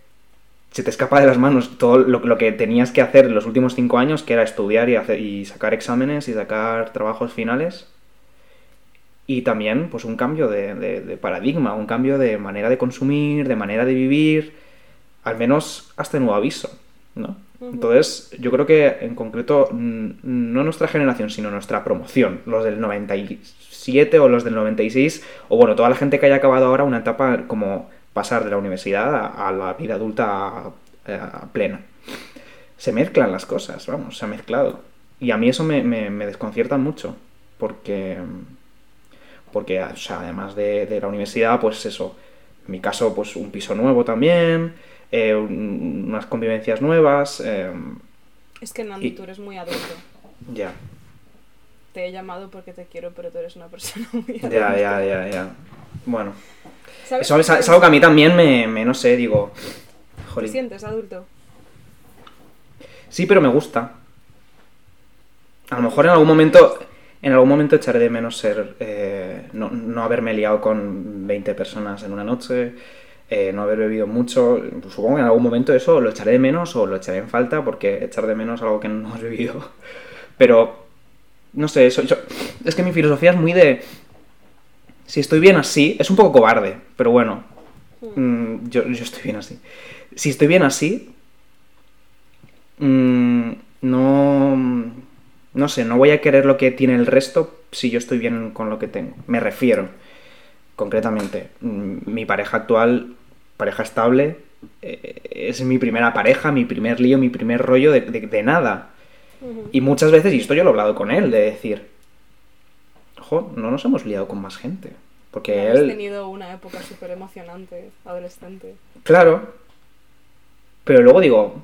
se te escapa de las manos todo lo, lo que tenías que hacer en los últimos cinco años, que era estudiar y, hacer, y sacar exámenes y sacar trabajos finales. Y también, pues, un cambio de, de- de paradigma, un cambio de manera de consumir, de manera de vivir, al menos hasta nuevo aviso, ¿no? Entonces, yo creo que en concreto, no nuestra generación, sino nuestra promoción, los del 97 o los del 96, o bueno, toda la gente que haya acabado ahora una etapa como pasar de la universidad a, a la vida adulta eh, plena. Se mezclan las cosas, vamos, se ha mezclado. Y a mí eso me, me- me desconcierta mucho, porque, porque o sea, además de, de la universidad, pues eso, en mi caso, pues un piso nuevo también, eh, un- unas convivencias nuevas, eh, Es que Nandi, Y- tú eres muy adulto. ya, Te he llamado porque te quiero, pero tú eres una persona muy adulta. ya, ya, ya, ya. Bueno, ¿Sabes? eso es, es algo que a mí también me, me, no sé, digo, ¿Te jolín. sientes adulto? Sí, pero me gusta. A lo mejor en algún momento, en algún momento echaré de menos ser, eh, no, no haberme liado con 20 personas en una noche, eh, no haber bebido mucho. Supongo que en algún momento eso lo echaré de menos o lo echaré en falta porque echar de menos algo que no has bebido. Pero, no sé, eso, yo- es que mi filosofía es muy de... Si estoy bien así, es un poco cobarde, pero bueno, Mm, yo, yo estoy bien así. Si estoy bien así, mm, no, no sé, no voy a querer lo que tiene el resto si yo estoy bien con lo que tengo. Me refiero, concretamente, mm, mi pareja actual, pareja estable, eh, es mi primera pareja, mi primer lío, mi primer rollo de, de- de nada. Y muchas veces, y esto yo lo he hablado con él, de decir, no nos hemos liado con más gente. Porque él... tenido una época súper emocionante, adolescente. Claro. Pero luego digo,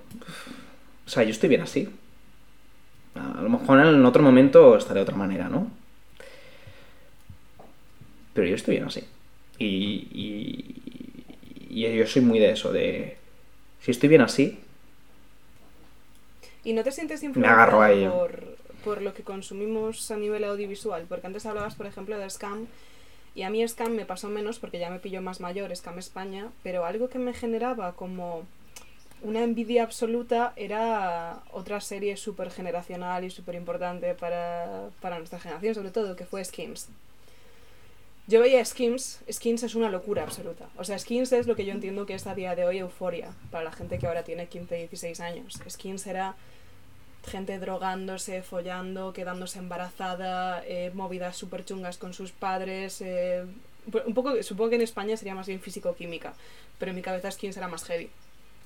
o sea, yo estoy bien así. A lo mejor en otro momento estaré de otra manera, ¿no? pero yo estoy bien así. Y, y, y yo soy muy de eso, de si estoy bien así, ¿Y no te sientes Me influenciado agarro a ello. por, por lo que consumimos a nivel audiovisual? Porque antes hablabas, por ejemplo, de Scam, y a mí Scam me pasó menos porque ya me pilló más mayor, Scam España, pero algo que me generaba como una envidia absoluta era otra serie súper generacional y súper importante para, para nuestra generación, sobre todo, que fue Skins. Yo veía Skins, Skins es una locura absoluta. O sea, Skins es lo que yo entiendo que es a día de hoy euforia para la gente que ahora tiene 15, 16 años. Skins era gente drogándose, follando, quedándose embarazada, eh, movidas súper chungas con sus padres. eh, un poco, supongo que en España sería más bien físico-química, pero en mi cabeza Skins era más heavy.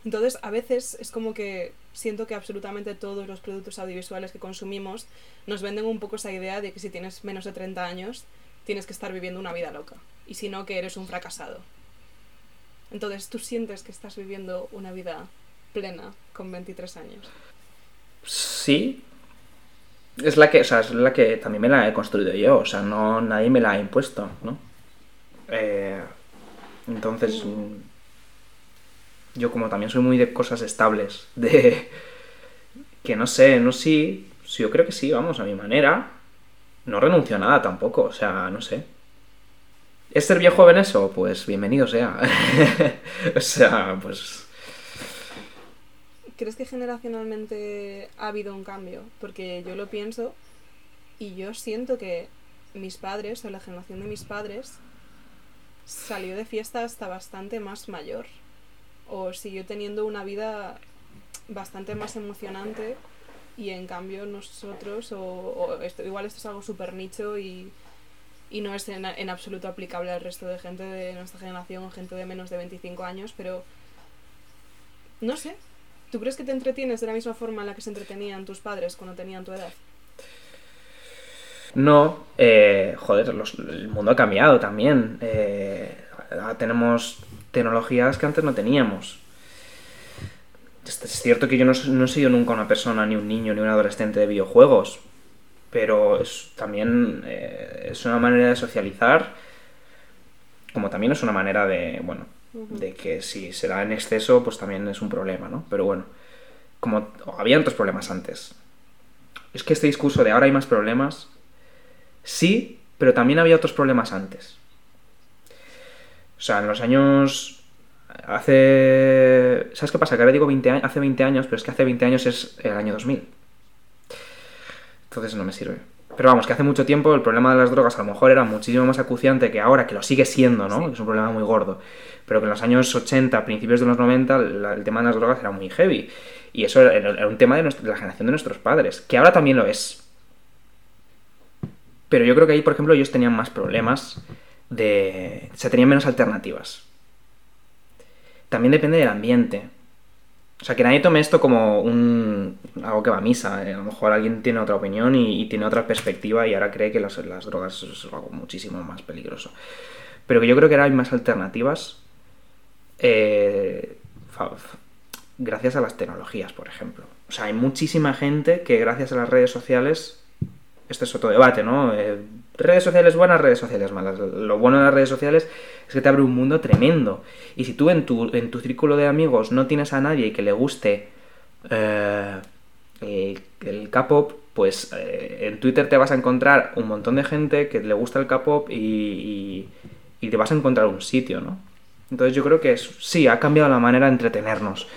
Entonces, a veces es como que siento que absolutamente todos los productos audiovisuales que consumimos nos venden un poco esa idea de que si tienes menos de 30 años tienes que estar viviendo una vida loca y si no que eres un fracasado. Entonces, ¿tú sientes que estás viviendo una vida plena con 23 años? Sí. Es la que, o sea, es la que también me la he construido yo, o sea, no nadie me la ha impuesto, ¿no? Eh, entonces, mm, yo como también soy muy de cosas estables, de que no sé, no sí, sí, yo creo que sí, vamos, a mi manera. No renuncio a nada tampoco, o sea, no sé. ¿Es ser viejo en eso? Pues bienvenido sea. o sea, pues ¿Crees que generacionalmente ha habido un cambio? Porque yo lo pienso y yo siento que mis padres o la generación de mis padres salió de fiesta hasta bastante más mayor o siguió teniendo una vida bastante más emocionante y en cambio nosotros, o, esto, igual esto es algo súper nicho y, y no es en absoluto aplicable al resto de gente de nuestra generación o gente de menos de 25 años, pero no sé. ¿Tú crees que te entretienes de la misma forma en la que se entretenían tus padres cuando tenían tu edad? No, eh, joder, el mundo ha cambiado también. Eh, ahora tenemos tecnologías que antes no teníamos. Es cierto que yo no, he sido nunca una persona, ni un niño, ni un adolescente de videojuegos, pero también eh, es una manera de socializar, como también es una manera de, bueno. De que si se da en exceso, pues también es un problema, ¿no? Pero bueno, como había otros problemas antes. Es que este discurso de ahora hay más problemas, sí, pero también había otros problemas antes. O sea, en los años... Hace... ¿Sabes qué pasa? Que ahora digo 20 años, hace 20 años, pero es que hace 20 años es el año 2000. Entonces no me sirve. Pero vamos, que hace mucho tiempo el problema de las drogas a lo mejor era muchísimo más acuciante que ahora, que lo sigue siendo, ¿no? Sí. Es un problema muy gordo. Pero que en los años 80, principios de los 90, la- el tema de las drogas era muy heavy. Y eso era, era un tema de, nuestra- de la generación de nuestros padres, que ahora también lo es. Pero yo creo que ahí, por ejemplo, ellos tenían más problemas de... O sea, tenían menos alternativas. También depende del ambiente. O sea, que nadie tome esto como un algo que va a misa. eh. A lo mejor alguien tiene otra opinión y, tiene otra perspectiva y ahora cree que las, drogas es algo muchísimo más peligroso. Pero que yo creo que ahora hay más alternativas eh, gracias a las tecnologías, por ejemplo. O sea, hay muchísima gente que gracias a las redes sociales... Este es otro debate, ¿no? Eh, redes sociales buenas, redes sociales malas. Lo bueno de las redes sociales es que te abre un mundo tremendo. Y si tú en tu, en tu círculo de amigos no tienes a nadie que le guste eh, el, K-pop, pues eh, en Twitter te vas a encontrar un montón de gente que le gusta el K-pop y, y- y te vas a encontrar un sitio, ¿no? Entonces yo creo que es- sí, ha cambiado la manera de entretenernos.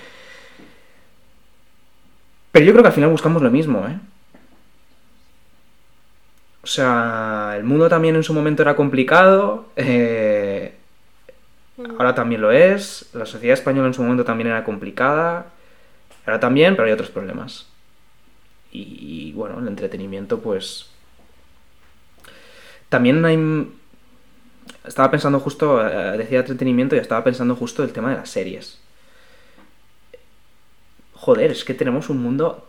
Pero yo creo que al final buscamos lo mismo, ¿eh? O sea, el mundo también en su momento era complicado, eh, ahora también lo es, la sociedad española en su momento también era complicada, ahora también, pero hay otros problemas. Y, bueno, el entretenimiento, pues... También hay... Estaba pensando justo, eh, decía entretenimiento y estaba pensando justo el tema de las series. Joder, es que tenemos un mundo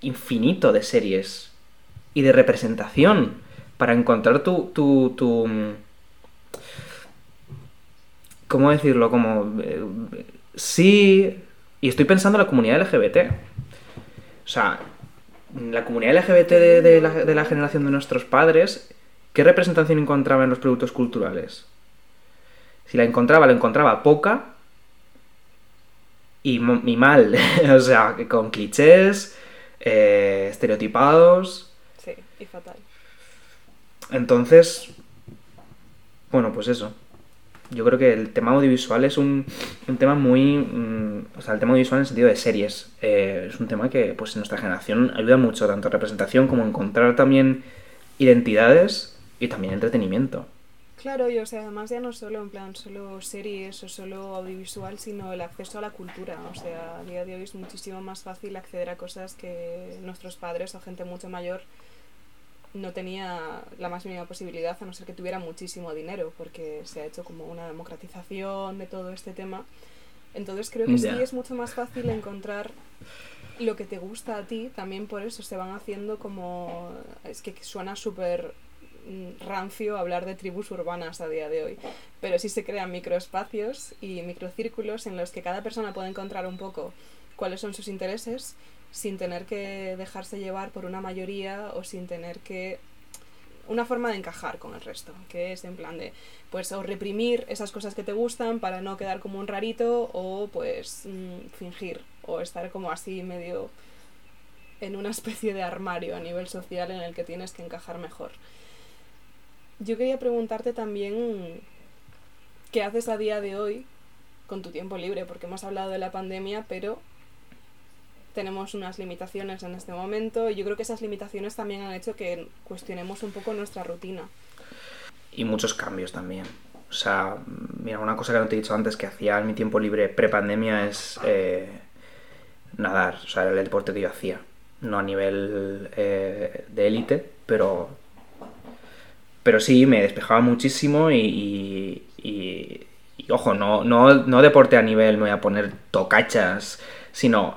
infinito de series y de representación para encontrar tu, tu, tu mm, ¿cómo decirlo? Como eh, sí, y estoy pensando en la comunidad LGBT. O sea, la comunidad LGBT de, la, de la generación de nuestros padres ¿qué representación encontraba en los productos culturales? Si la encontraba, la encontraba poca y, y mal. o sea, con clichés, eh, estereotipados. Y fatal. Entonces, bueno, pues eso. Yo creo que el tema audiovisual es un, un tema muy... mm, o sea, el tema audiovisual en el sentido de series. eh, es un tema que, pues, en nuestra generación ayuda mucho, tanto a representación como a encontrar también identidades y también entretenimiento. Claro, y o sea, además ya no solo en plan solo series o solo audiovisual, sino el acceso a la cultura. O sea, a día de hoy es muchísimo más fácil acceder a cosas que nuestros padres o gente mucho mayor no tenía la más mínima posibilidad, a no ser que tuviera muchísimo dinero, porque se ha hecho como una democratización de todo este tema. Entonces creo que sí es mucho más fácil encontrar lo que te gusta a ti, también por eso se van haciendo como... Es que suena súper mm, rancio hablar de tribus urbanas a día de hoy, pero sí se crean microespacios y microcírculos en los que cada persona puede encontrar un poco cuáles son sus intereses sin tener que dejarse llevar por una mayoría o sin tener que una forma de encajar con el resto, que es en plan de, pues, o reprimir esas cosas que te gustan para no quedar como un rarito, o pues mm, fingir, o estar como así medio en una especie de armario a nivel social en el que tienes que encajar mejor. Yo quería preguntarte también qué haces a día de hoy con tu tiempo libre, porque hemos hablado de la pandemia, pero tenemos unas limitaciones en este momento y yo creo que esas limitaciones también han hecho que cuestionemos un poco nuestra rutina. Y muchos cambios también. O sea, mira, una cosa que no te he dicho antes que hacía en mi tiempo libre pre-pandemia es eh, nadar. O sea, era el deporte que yo hacía. No a nivel eh, de élite, pero, pero sí, me despejaba muchísimo y, y- ojo, no, no, no deporte a nivel, me voy a poner tocachas, sino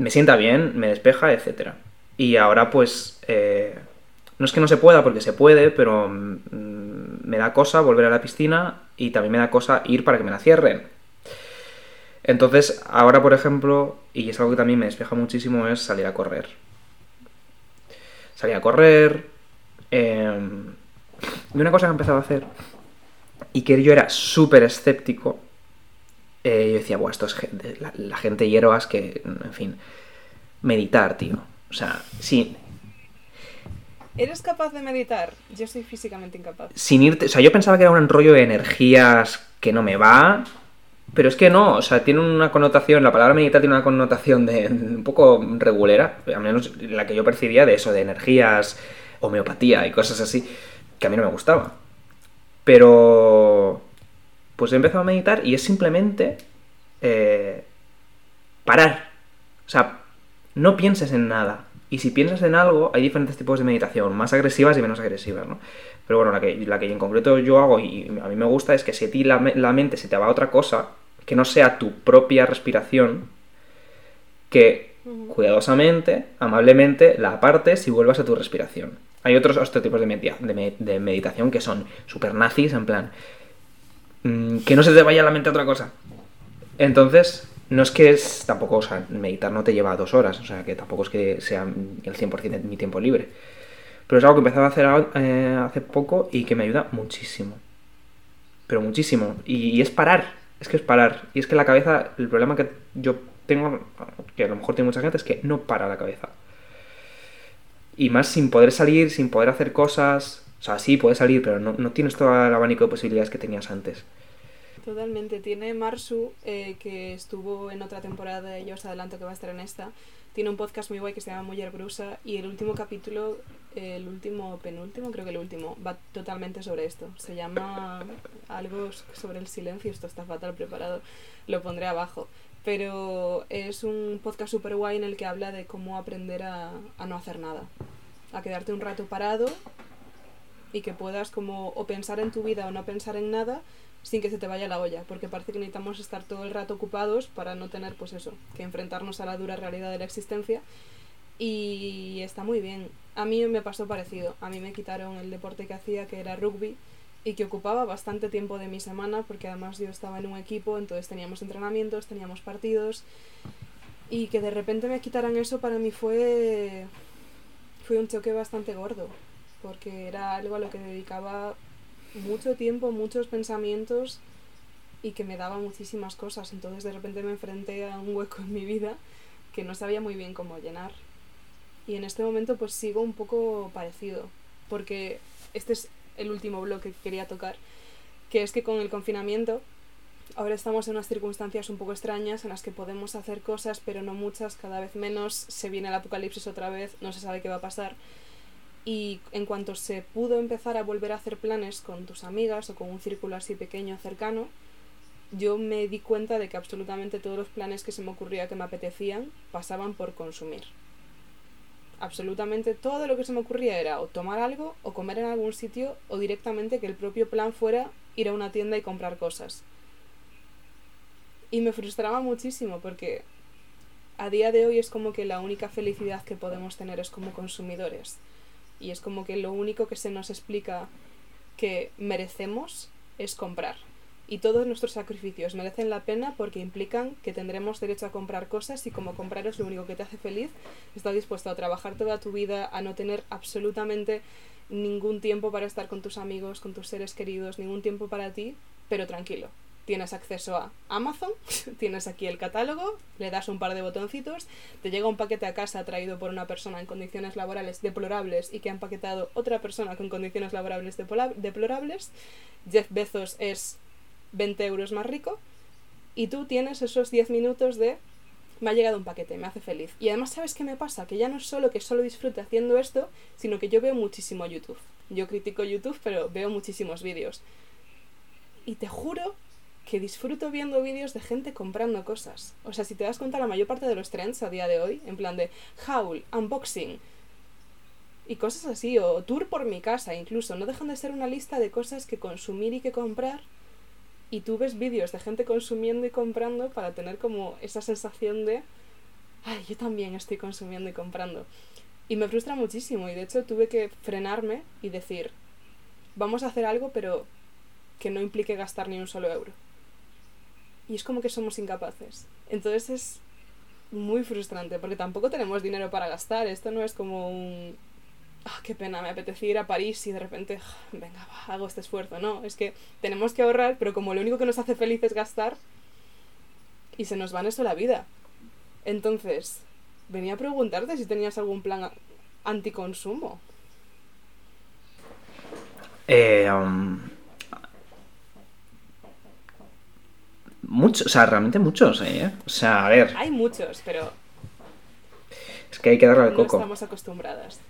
me sienta bien, me despeja, etcétera. Y ahora pues eh, no es que no se pueda, porque se puede, pero mm, me da cosa volver a la piscina y también me da cosa ir para que me la cierren. Entonces, ahora, por ejemplo, y es algo que también me despeja muchísimo, es salir a correr. Salir a correr. eh, y una cosa que he empezado a hacer, y que yo era súper escéptico, eh, yo decía, Buah, esto es gente- la, la gente hierbas que, en fin, meditar, tío. O sea, sí, ¿Eres capaz de meditar? Yo soy físicamente incapaz. sin irte. O sea, yo pensaba que era un enrollo de energías que no me va. Pero es que no, o sea, tiene una connotación, la palabra meditar tiene una connotación de un poco regulera, al menos la que yo percibía de eso, de energías, homeopatía y cosas así, que a mí no me gustaba. Pero, pues he empezado a meditar y es simplemente eh, parar. O sea, no pienses en nada. Y si piensas en algo, hay diferentes tipos de meditación, más agresivas y menos agresivas, ¿no? Pero bueno, la que, la que en concreto yo hago y a mí me gusta es que si a ti la, la mente se te va a otra cosa, que no sea tu propia respiración, que cuidadosamente, amablemente, la apartes y vuelvas a tu respiración. Hay otros, otros tipos de, de meditación que son super nazis, en plan, mm, que no se te vaya la mente otra cosa. Entonces, no es que es tampoco, o sea, meditar no te lleva dos horas, o sea, que tampoco es que sea el 100% de mi tiempo libre. Pero es algo que he empezado a hacer eh, hace poco y que me ayuda muchísimo. Pero muchísimo. Y, y es parar, es que es parar. Y es que la cabeza, el problema que yo tengo, que a lo mejor tiene mucha gente, es que no para la cabeza. Y más sin poder salir, sin poder hacer cosas. O sea, sí, puedes salir, pero no, no tienes todo el abanico de posibilidades que tenías antes. Totalmente. Tiene Marsu, eh, que estuvo en otra temporada, y yo os adelanto que va a estar en esta. Tiene un podcast muy guay que se llama Mujer Brusa y el último capítulo, eh, el último, penúltimo, creo que el último, va totalmente sobre esto. Se llama algo sobre el silencio, esto está fatal preparado, lo pondré abajo. Pero es un podcast súper guay en el que habla de cómo aprender a, a no hacer nada. A quedarte un rato parado y que puedas como o pensar en tu vida o no pensar en nada sin que se te vaya la olla, porque parece que necesitamos estar todo el rato ocupados para no tener, pues eso, que enfrentarnos a la dura realidad de la existencia. Y está muy bien. A mí me pasó parecido. A mí me quitaron el deporte que hacía, que era rugby, y que ocupaba bastante tiempo de mi semana, porque además yo estaba en un equipo, entonces teníamos entrenamientos, teníamos partidos, y que de repente me quitaran eso para mí fue, fue un choque bastante gordo. Porque era algo a lo que dedicaba mucho tiempo, muchos pensamientos y que me daba muchísimas cosas. Entonces de repente me enfrenté a un hueco en mi vida que no sabía muy bien cómo llenar. Y en este momento pues sigo un poco parecido, porque este es el último bloque que quería tocar, que es que con el confinamiento ahora estamos en unas circunstancias un poco extrañas en las que podemos hacer cosas, pero no muchas, cada vez menos, se viene el apocalipsis otra vez, no se sabe qué va a pasar. Y en cuanto se pudo empezar a volver a hacer planes con tus amigas o con un círculo así pequeño, cercano, yo me di cuenta de que absolutamente todos los planes que se me ocurría que me apetecían pasaban por consumir. Absolutamente todo lo que se me ocurría era o tomar algo, o comer en algún sitio, o directamente que el propio plan fuera ir a una tienda y comprar cosas. Y me frustraba muchísimo porque a día de hoy es como que la única felicidad que podemos tener es como consumidores. Y es como que lo único que se nos explica que merecemos es comprar y todos nuestros sacrificios merecen la pena porque implican que tendremos derecho a comprar cosas y como comprar es lo único que te hace feliz, estás dispuesto a trabajar toda tu vida, a no tener absolutamente ningún tiempo para estar con tus amigos, con tus seres queridos, ningún tiempo para ti, pero tranquilo. Tienes acceso a Amazon, tienes aquí el catálogo, le das un par de botoncitos, te llega un paquete a casa traído por una persona en condiciones laborales deplorables y que ha empaquetado otra persona con condiciones laborables deplorables. Jeff Bezos es 20 euros más rico y tú tienes esos 10 minutos de me ha llegado un paquete, me hace feliz. Y además, ¿sabes qué me pasa? Que ya no es solo que solo disfrute haciendo esto, sino que yo veo muchísimo YouTube. Yo critico YouTube, pero veo muchísimos vídeos. Y te juro que disfruto viendo vídeos de gente comprando cosas. O sea, si te das cuenta, la mayor parte de los trends a día de hoy, en plan de haul, unboxing y cosas así, o tour por mi casa incluso, no dejan de ser una lista de cosas que consumir y que comprar y tú ves vídeos de gente consumiendo y comprando para tener como esa sensación de, ay, yo también estoy consumiendo y comprando. Y me frustra muchísimo y de hecho tuve que frenarme y decir, vamos a hacer algo pero que no implique gastar ni un solo euro. Y es como que somos incapaces. Entonces es muy frustrante porque tampoco tenemos dinero para gastar. Esto no es como un, Ah, qué pena, me apetecía ir a París y de repente, ah, venga, hago este esfuerzo. No, es que tenemos que ahorrar, pero como lo único que nos hace feliz es gastar, y se nos va en eso la vida. Entonces, venía a preguntarte si tenías algún plan anticonsumo. Eh, um, muchos, o sea, realmente muchos, ¿eh? O sea, a ver. Hay muchos, pero. Es que hay que darle al coco. No estamos acostumbradas.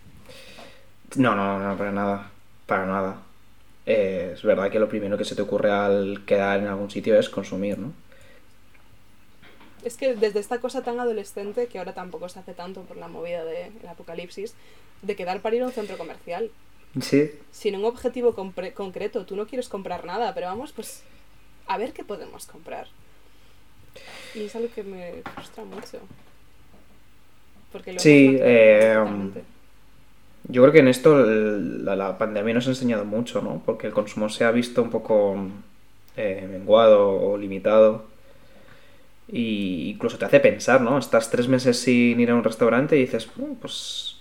No, no, no, para nada. Para nada. Eh, es verdad que lo primero que se te ocurre al quedar en algún sitio es consumir, ¿no? Es que desde esta cosa tan adolescente, que ahora tampoco se hace tanto por la movida del apocalipsis, de quedar para ir a un centro comercial. Sí. Sin un objetivo concreto, tú no quieres comprar nada, pero vamos, pues a ver qué podemos comprar. Y es algo que me frustra mucho. Porque sí, eh, yo creo que en esto la, pandemia nos ha enseñado mucho, ¿no? Porque el consumo se ha visto un poco eh, menguado o limitado. Y incluso te hace pensar, ¿no? Estás tres meses sin ir a un restaurante y dices, pues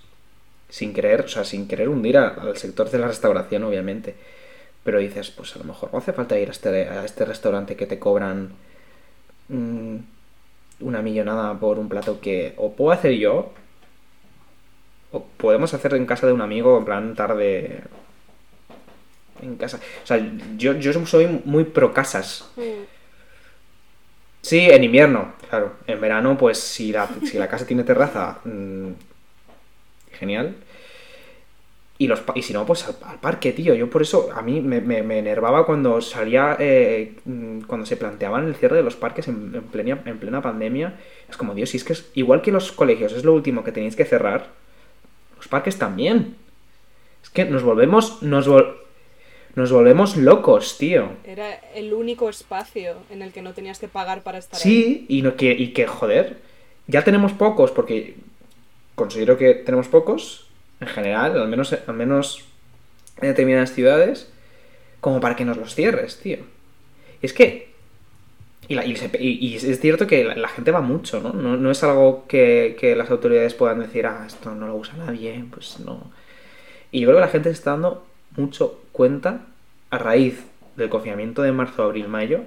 sin querer, o sea, sin querer hundir al sector de la restauración, obviamente. Pero dices, pues a lo mejor no hace falta ir a este, a este restaurante que te cobran mm, una millonada por un plato que o puedo hacer yo o podemos hacer en casa de un amigo, en plan tarde. En casa. O sea, yo, yo soy muy pro casas. Mm. Sí, en invierno, claro. En verano, pues si la, si la casa tiene terraza, mm, genial. Y, los, y si no, pues al, parque, tío. Yo por eso, a mí me, me, enervaba cuando salía, eh, mm, cuando se planteaban el cierre de los parques en, en, plena, en plena pandemia. Es como, Dios, si es que es igual que los colegios, es lo último que tenéis que cerrar los parques también. Es que nos volvemos. Nos, nos volvemos locos, tío. Era el único espacio en el que no tenías que pagar para estar sí, y, no, que, y que, joder, ya tenemos pocos, porque considero que tenemos pocos, en general, al menos, al menos en determinadas ciudades, como para que nos los cierres, tío. Es que y, es cierto que la, gente va mucho, ¿no? ¿no? Es algo que, las autoridades puedan decir, ah, esto no lo usa nadie, pues no. Y yo creo que la gente se está dando mucho cuenta a raíz del confinamiento de marzo, abril, mayo,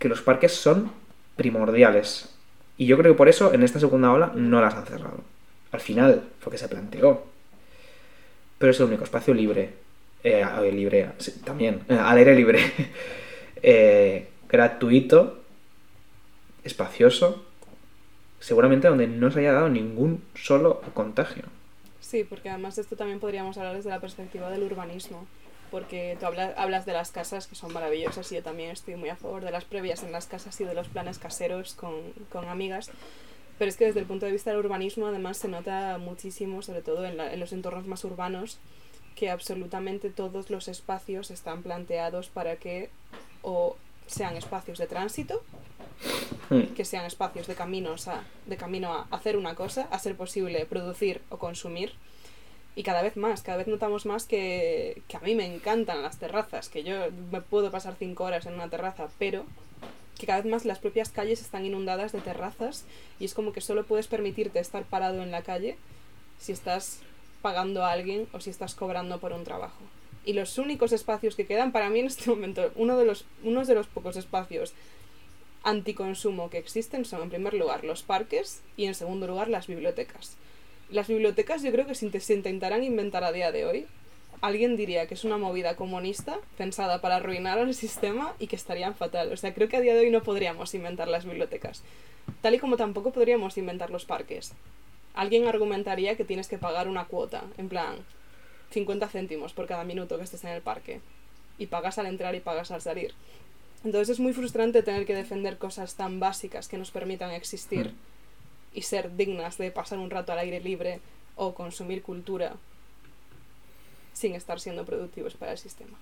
que los parques son primordiales. Y yo creo que por eso en esta segunda ola no las han cerrado. Al final fue que se planteó. Pero es el único espacio libre. Eh, libre, también, eh, al aire libre. Eh, gratuito, espacioso, seguramente donde no se haya dado ningún solo contagio. Sí, porque además de esto también podríamos hablar desde la perspectiva del urbanismo, porque tú hablas, hablas de las casas que son maravillosas y yo también estoy muy a favor de las previas en las casas y de los planes caseros con, con amigas, pero es que desde el punto de vista del urbanismo además se nota muchísimo, sobre todo en, en los entornos más urbanos, que absolutamente todos los espacios están planteados para que o sean espacios de tránsito, Hmm. que sean espacios de, caminos a, de camino a hacer una cosa, a ser posible producir o consumir. Y cada vez más, cada vez notamos más que, que a mí me encantan las terrazas, que yo me puedo pasar cinco horas en una terraza, pero que cada vez más las propias calles están inundadas de terrazas y es como que solo puedes permitirte estar parado en la calle si estás pagando a alguien o si estás cobrando por un trabajo. Y los únicos espacios que quedan para mí en este momento, uno de los, unos de los pocos espacios anticonsumo que existen son en primer lugar los parques y en segundo lugar las bibliotecas. Las bibliotecas yo creo que se intentaran inventar a día de hoy, alguien diría que es una movida comunista pensada para arruinar el sistema y que estarían fatal. O sea, creo que a día de hoy no podríamos inventar las bibliotecas. Tal y como tampoco podríamos inventar los parques. Alguien argumentaría que tienes que pagar una cuota, en plan 50 céntimos por cada minuto que estés en el parque. Y pagas al entrar y pagas al salir. Entonces es muy frustrante tener que defender cosas tan básicas que nos permitan existir y ser dignas de pasar un rato al aire libre o consumir cultura sin estar siendo productivos para el sistema.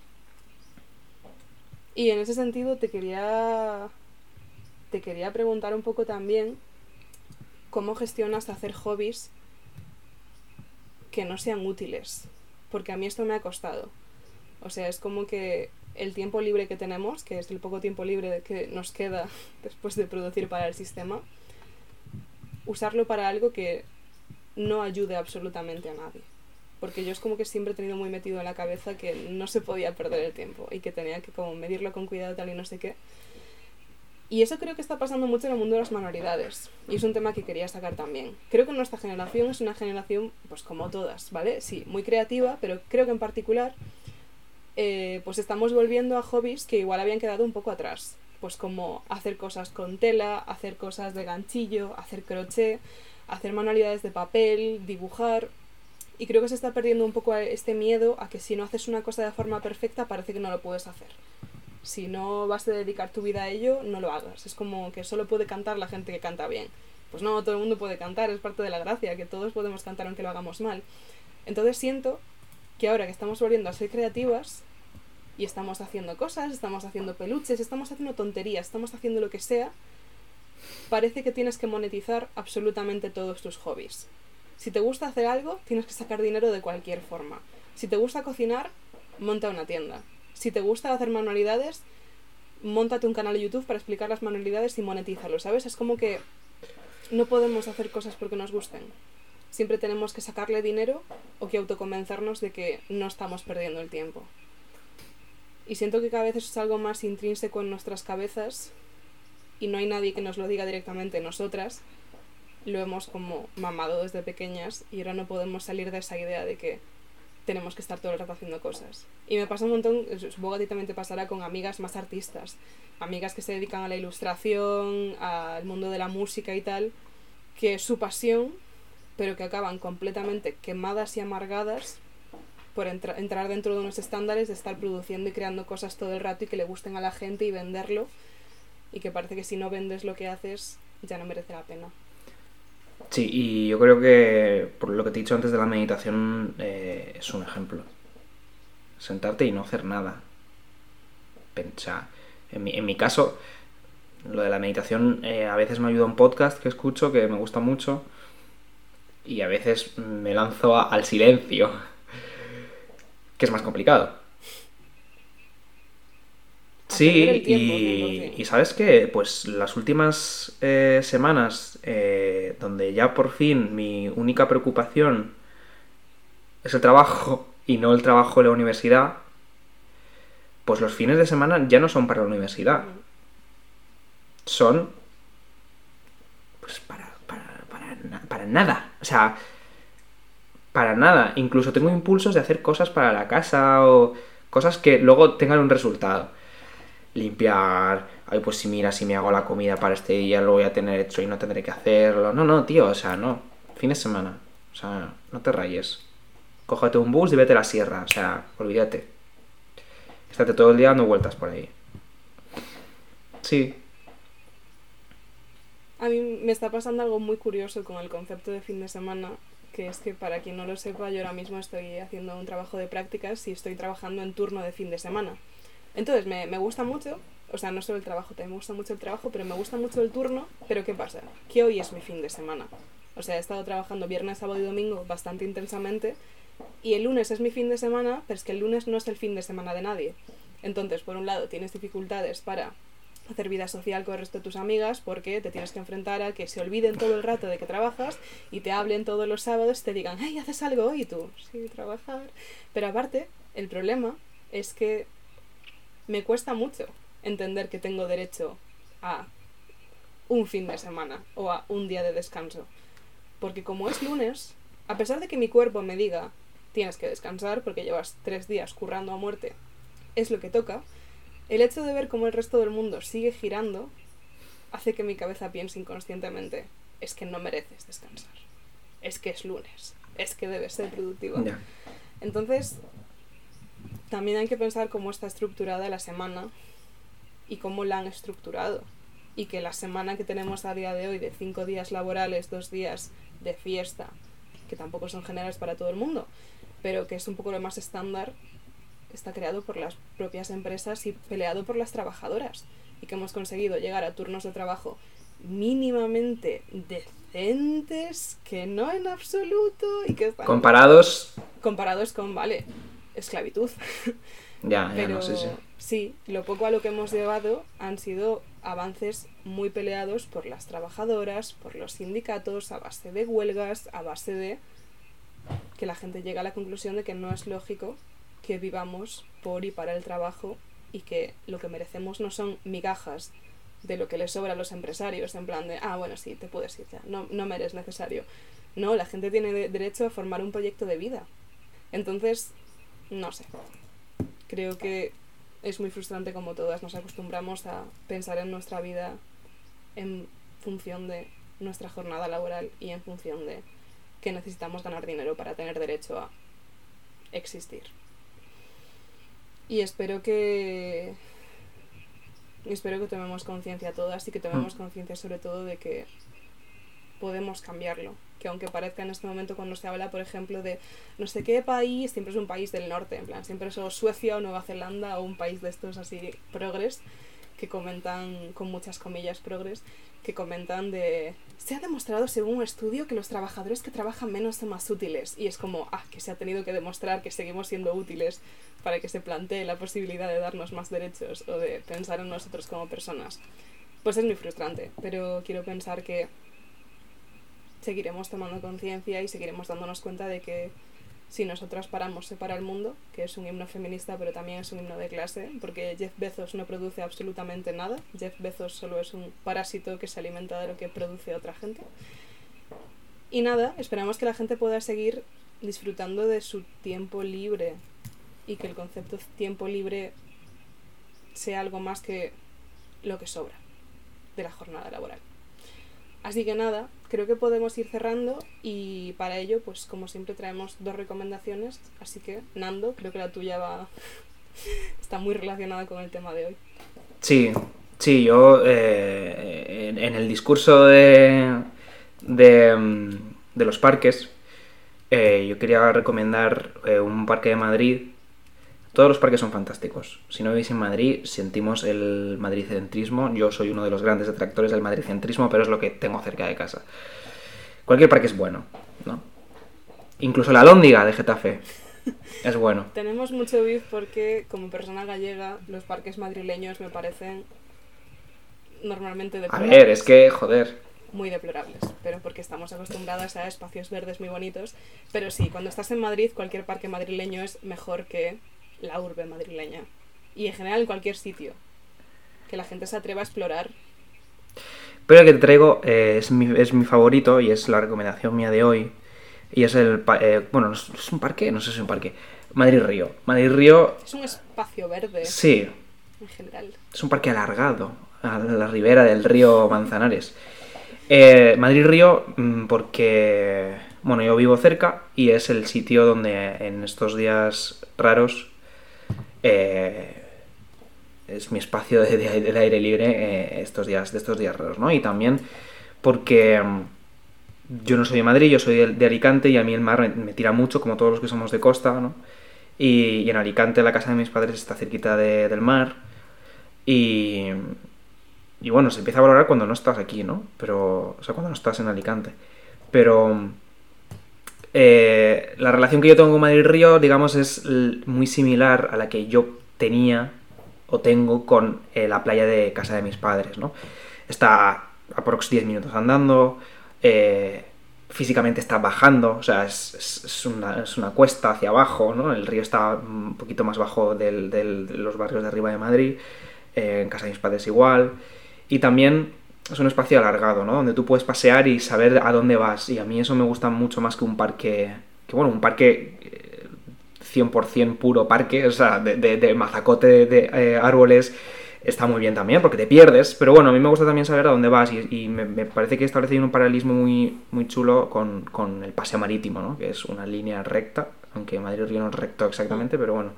Y en ese sentido te quería te quería preguntar un poco también cómo gestionas hacer hobbies que no sean útiles, porque a mí esto me ha costado. O sea, es como que el tiempo libre que tenemos, que es el poco tiempo libre que nos queda después de producir para el sistema, usarlo para algo que no ayude absolutamente a nadie. Porque yo es como que siempre he tenido muy metido en la cabeza que no se podía perder el tiempo y que tenía que como medirlo con cuidado tal y no sé qué. Y eso creo que está pasando mucho en el mundo de las manualidades. Y es un tema que quería sacar también. Creo que nuestra generación es una generación, pues como todas, ¿vale? Sí, muy creativa, pero creo que en particular eh, pues estamos volviendo a hobbies que igual habían quedado un poco atrás. Pues como hacer cosas con tela, hacer cosas de ganchillo, hacer crochet, hacer manualidades de papel, dibujar. Y creo que se está perdiendo un poco este miedo a que si no haces una cosa de forma perfecta parece que no lo puedes hacer. Si no vas a dedicar tu vida a ello, no lo hagas. Es como que solo puede cantar la gente que canta bien. Pues no, todo el mundo puede cantar, es parte de la gracia, que todos podemos cantar aunque lo hagamos mal. Entonces siento que ahora que estamos volviendo a ser creativas y estamos haciendo cosas, estamos haciendo peluches, estamos haciendo tonterías, estamos haciendo lo que sea, parece que tienes que monetizar absolutamente todos tus hobbies. Si te gusta hacer algo, tienes que sacar dinero de cualquier forma. Si te gusta cocinar, monta una tienda. Si te gusta hacer manualidades, montate un canal de YouTube para explicar las manualidades y monetízalo, ¿sabes? Es como que no podemos hacer cosas porque nos gusten. Siempre tenemos que sacarle dinero o que autoconvencernos de que no estamos perdiendo el tiempo. Y siento que cada vez es algo más intrínseco en nuestras cabezas y no hay nadie que nos lo diga directamente nosotras. Lo hemos como mamado desde pequeñas y ahora no podemos salir de esa idea de que tenemos que estar todo el rato haciendo cosas. Y me pasa un montón, supongo que a pasará con amigas más artistas, amigas que se dedican a la ilustración, al mundo de la música y tal, que es su pasión, pero que acaban completamente quemadas y amargadas por entra entrar dentro de unos estándares de estar produciendo y creando cosas todo el rato y que le gusten a la gente y venderlo y que parece que si no vendes lo que haces ya no merece la pena. Sí, y yo creo que por lo que te he dicho antes de la meditación eh, es un ejemplo. Sentarte y no hacer nada. Pensar. En mi, en mi caso, lo de la meditación eh, a veces me ayuda un podcast que escucho que me gusta mucho y a veces me lanzo al silencio, que es más complicado. Sí, y, y, sabes que pues las últimas eh, semanas eh, donde ya por fin mi única preocupación es el trabajo y no el trabajo de la universidad, pues los fines de semana ya no son para la universidad. Son pues para, para, para, para nada. O sea, para nada. Incluso tengo impulsos de hacer cosas para la casa o cosas que luego tengan un resultado. Limpiar. Ay, pues si mira, si me hago la comida para este día lo voy a tener hecho y no tendré que hacerlo. No, no, tío, o sea, no. Fin de semana. O sea, no te rayes. Cógete un bus y vete a la sierra. O sea, olvídate. Estate todo el día dando vueltas por ahí. Sí. A mí me está pasando algo muy curioso con el concepto de fin de semana, que es que para quien no lo sepa, yo ahora mismo estoy haciendo un trabajo de prácticas y estoy trabajando en turno de fin de semana. Entonces me, me gusta mucho, o sea, no solo el trabajo, también me gusta mucho el trabajo, pero me gusta mucho el turno, pero ¿qué pasa? Que hoy es mi fin de semana. O sea, he estado trabajando viernes, sábado y domingo bastante intensamente y el lunes es mi fin de semana, pero es que el lunes no es el fin de semana de nadie. Entonces, por un lado, tienes dificultades para hacer vida social con el resto de tus amigas porque te tienes que enfrentar a que se olviden todo el rato de que trabajas y te hablen todos los sábados y te digan, hey, ¿haces algo hoy? Y tú, sí, trabajar. Pero aparte, el problema es que me cuesta mucho entender que tengo derecho a un fin de semana o a un día de descanso. Porque como es lunes, a pesar de que mi cuerpo me diga, tienes que descansar porque llevas tres días currando a muerte, es lo que toca, el hecho de ver cómo el resto del mundo sigue girando hace que mi cabeza piense inconscientemente, es que no mereces descansar, es que es lunes, es que debes ser productivo. Ya. Entonces, también hay que pensar cómo está estructurada la semana y cómo la han estructurado. Y que la semana que tenemos a día de hoy de cinco días laborales, dos días de fiesta, que tampoco son generales para todo el mundo, pero que es un poco lo más estándar, está creado por las propias empresas y peleado por las trabajadoras. Y que hemos conseguido llegar a turnos de trabajo mínimamente decentes, que no en absoluto, y que están Comparados. comparados con, vale, esclavitud. Ya, ya Pero no sé si. sí, lo poco a lo que hemos llevado han sido avances muy peleados por las trabajadoras, por los sindicatos, a base de huelgas, a base de que la gente llega a la conclusión de que no es lógico que vivamos por y para el trabajo y que lo que merecemos no son migajas de lo que les sobra a los empresarios, en plan de, ah, bueno, sí, te puedes ir ya, no, no me eres necesario. No, la gente tiene de- derecho a formar un proyecto de vida. Entonces, no sé. Creo que es muy frustrante como todas nos acostumbramos a pensar en nuestra vida en función de nuestra jornada laboral y en función de que necesitamos ganar dinero para tener derecho a existir. Y espero que espero que tomemos conciencia todas y que tomemos conciencia sobre todo de que podemos cambiarlo. Que aunque parezca en este momento cuando se habla, por ejemplo, de no sé qué país, siempre es un país del norte, en plan, siempre es o Suecia o Nueva Zelanda o un país de estos así progres que comentan, con muchas comillas progres, que comentan de... Se ha demostrado según un estudio que los trabajadores que trabajan menos son más útiles. Y es como, ah, que se ha tenido que demostrar que seguimos siendo útiles para que se plantee la posibilidad de darnos más derechos o de pensar en nosotros como personas. Pues es muy frustrante, pero quiero pensar que seguiremos tomando conciencia y seguiremos dándonos cuenta de que si nosotras paramos se para el mundo, que es un himno feminista pero también es un himno de clase, porque Jeff Bezos no produce absolutamente nada, Jeff Bezos solo es un parásito que se alimenta de lo que produce otra gente. Y nada, esperamos que la gente pueda seguir disfrutando de su tiempo libre y que el concepto tiempo libre sea algo más que lo que sobra de la jornada laboral. Así que nada, creo que podemos ir cerrando y para ello, pues como siempre traemos dos recomendaciones, así que Nando, creo que la tuya va está muy relacionada con el tema de hoy. Sí, sí, yo eh, en, el discurso de, de, mm, de los parques, eh, yo quería recomendar eh, un parque de Madrid. Todos los parques son fantásticos. Si no vivís en Madrid, sentimos el madricentrismo. Yo soy uno de los grandes detractores del madricentrismo, pero es lo que tengo cerca de casa. Cualquier parque es bueno, ¿no? Incluso la Lóndiga de Getafe es bueno. Tenemos mucho beef porque como persona gallega, los parques madrileños me parecen normalmente de A ver, es que, joder, muy deplorables, pero porque estamos acostumbradas a espacios verdes muy bonitos. Pero sí, cuando estás en Madrid, cualquier parque madrileño es mejor que la urbe madrileña. Y en general en cualquier sitio. Que la gente se atreva a explorar. Pero el que te traigo eh, es, mi, es mi favorito y es la recomendación mía de hoy. Y es el... eh, bueno, ¿es un parque? No sé si es un parque. Madrid-Río. Madrid-Río, Es un espacio verde sí, en general. es un parque alargado a la ribera del río Manzanares. Eh, Madrid-Río mm, porque, bueno, yo vivo cerca y es el sitio donde en estos días raros eh, es mi espacio de, aire libre eh, estos días, de estos días raros, ¿no? Y también porque mm, yo no soy de Madrid, yo soy de, Alicante y a mí el mar me, tira mucho, como todos los que somos de costa, ¿no? Y, en Alicante la casa de mis padres está cerquita de- del mar y, y bueno, se empieza a valorar cuando no estás aquí, ¿no? Pero, o sea, cuando no estás en Alicante. Pero eh, la relación que yo tengo con Madrid-Río, digamos, es muy similar a la que yo tenía o tengo con eh, la playa de casa de mis padres, ¿no? Está a aprox 10 minutos andando, eh, físicamente está bajando, o sea, es, es- una, es una cuesta hacia abajo, ¿no? El río está un poquito más bajo del- de los barrios de arriba de Madrid, en casa de mis padres igual, y también es un espacio alargado, ¿no? Donde tú puedes pasear y saber a dónde vas, y a mí eso me gusta mucho más que un parque, que bueno, un parque eh, 100% puro parque, o sea, de, de- mazacote de, de, eh, árboles, está muy bien también, porque te pierdes, pero bueno, a mí me gusta también saber a dónde vas y, y me, me parece que establece un paralelismo muy, muy chulo con, con el paseo marítimo, ¿no? Que es una línea recta, aunque Madrid-Río no es recto exactamente, pero bueno.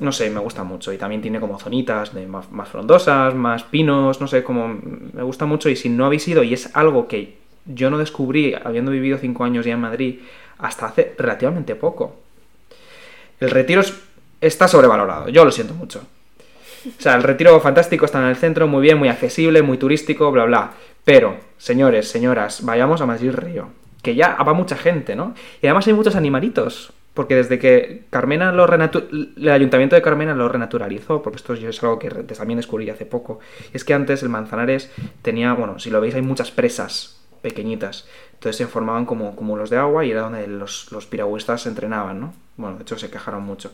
No sé, me gusta mucho. Y también tiene como zonitas de más, más frondosas, más pinos, no sé, como me gusta mucho. Y si no habéis ido, y es algo que yo no descubrí habiendo vivido cinco años ya en Madrid, hasta hace relativamente poco. El retiro es- está sobrevalorado, yo lo siento mucho. O sea, el retiro fantástico está en el centro, muy bien, muy accesible, muy turístico, bla, bla. Pero, señores, señoras, vayamos a Madrid Río. Que ya va mucha gente, ¿no? Y además hay muchos animalitos. Porque desde que Carmena lo el ayuntamiento de Carmena lo renaturalizó, porque esto es algo que también descubrí hace poco, es que antes el Manzanares tenía, bueno, si lo veis hay muchas presas pequeñitas, entonces se formaban como cúmulos de agua y era donde los, los piragüistas se entrenaban, ¿no? Bueno, de hecho se quejaron mucho.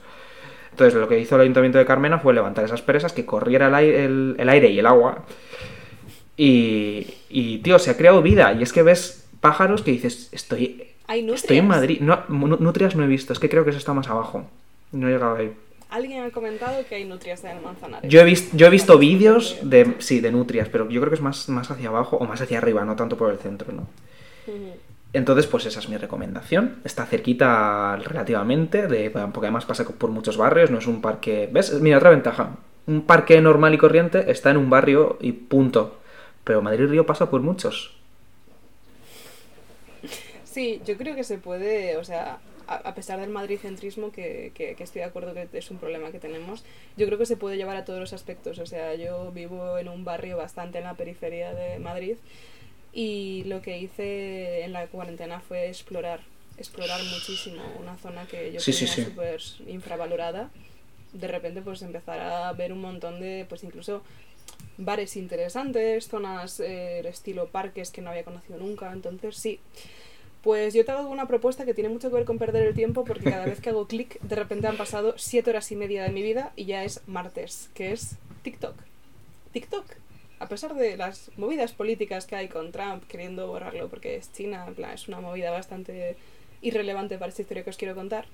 Entonces lo que hizo el ayuntamiento de Carmena fue levantar esas presas, que corriera el aire, el aire y el agua, y, y, tío, se ha creado vida, y es que ves pájaros que dices, estoy Hay nutrias. Estoy en Madrid. No, nu- nutrias no he visto, es que creo que eso está más abajo. No he llegado ahí. Alguien ha comentado que hay nutrias en el Manzanares. Yo he, vis- yo he visto vídeos de, sí, de nutrias, pero yo creo que es más, más hacia abajo o más hacia arriba, no tanto por el centro, ¿no? Entonces, pues esa es mi recomendación. Está cerquita relativamente, de, porque además pasa por muchos barrios, no es un parque... ¿Ves? Mira, otra ventaja. Un parque normal y corriente está en un barrio y punto. Pero Madrid-Río pasa por muchos. Sí, yo creo que se puede, o sea, a, pesar del madricentrismo, que, que, que estoy de acuerdo que es un problema que tenemos, yo creo que se puede llevar a todos los aspectos. O sea, yo vivo en un barrio bastante en la periferia de Madrid y lo que hice en la cuarentena fue explorar, explorar muchísimo una zona que yo Sí, tenía sí. súper infravalorada. De repente, pues empezar a ver un montón de, pues incluso bares interesantes, zonas eh, estilo parques que no había conocido nunca. Entonces, sí. Pues yo te hago una propuesta que tiene mucho que ver con perder el tiempo porque cada vez que hago clic, de repente han pasado siete horas y media de mi vida y ya es martes, que es TikTok. TikTok, a pesar de las movidas políticas que hay con Trump queriendo borrarlo porque es China, en plan, es una movida bastante irrelevante para esta historia que os quiero contar.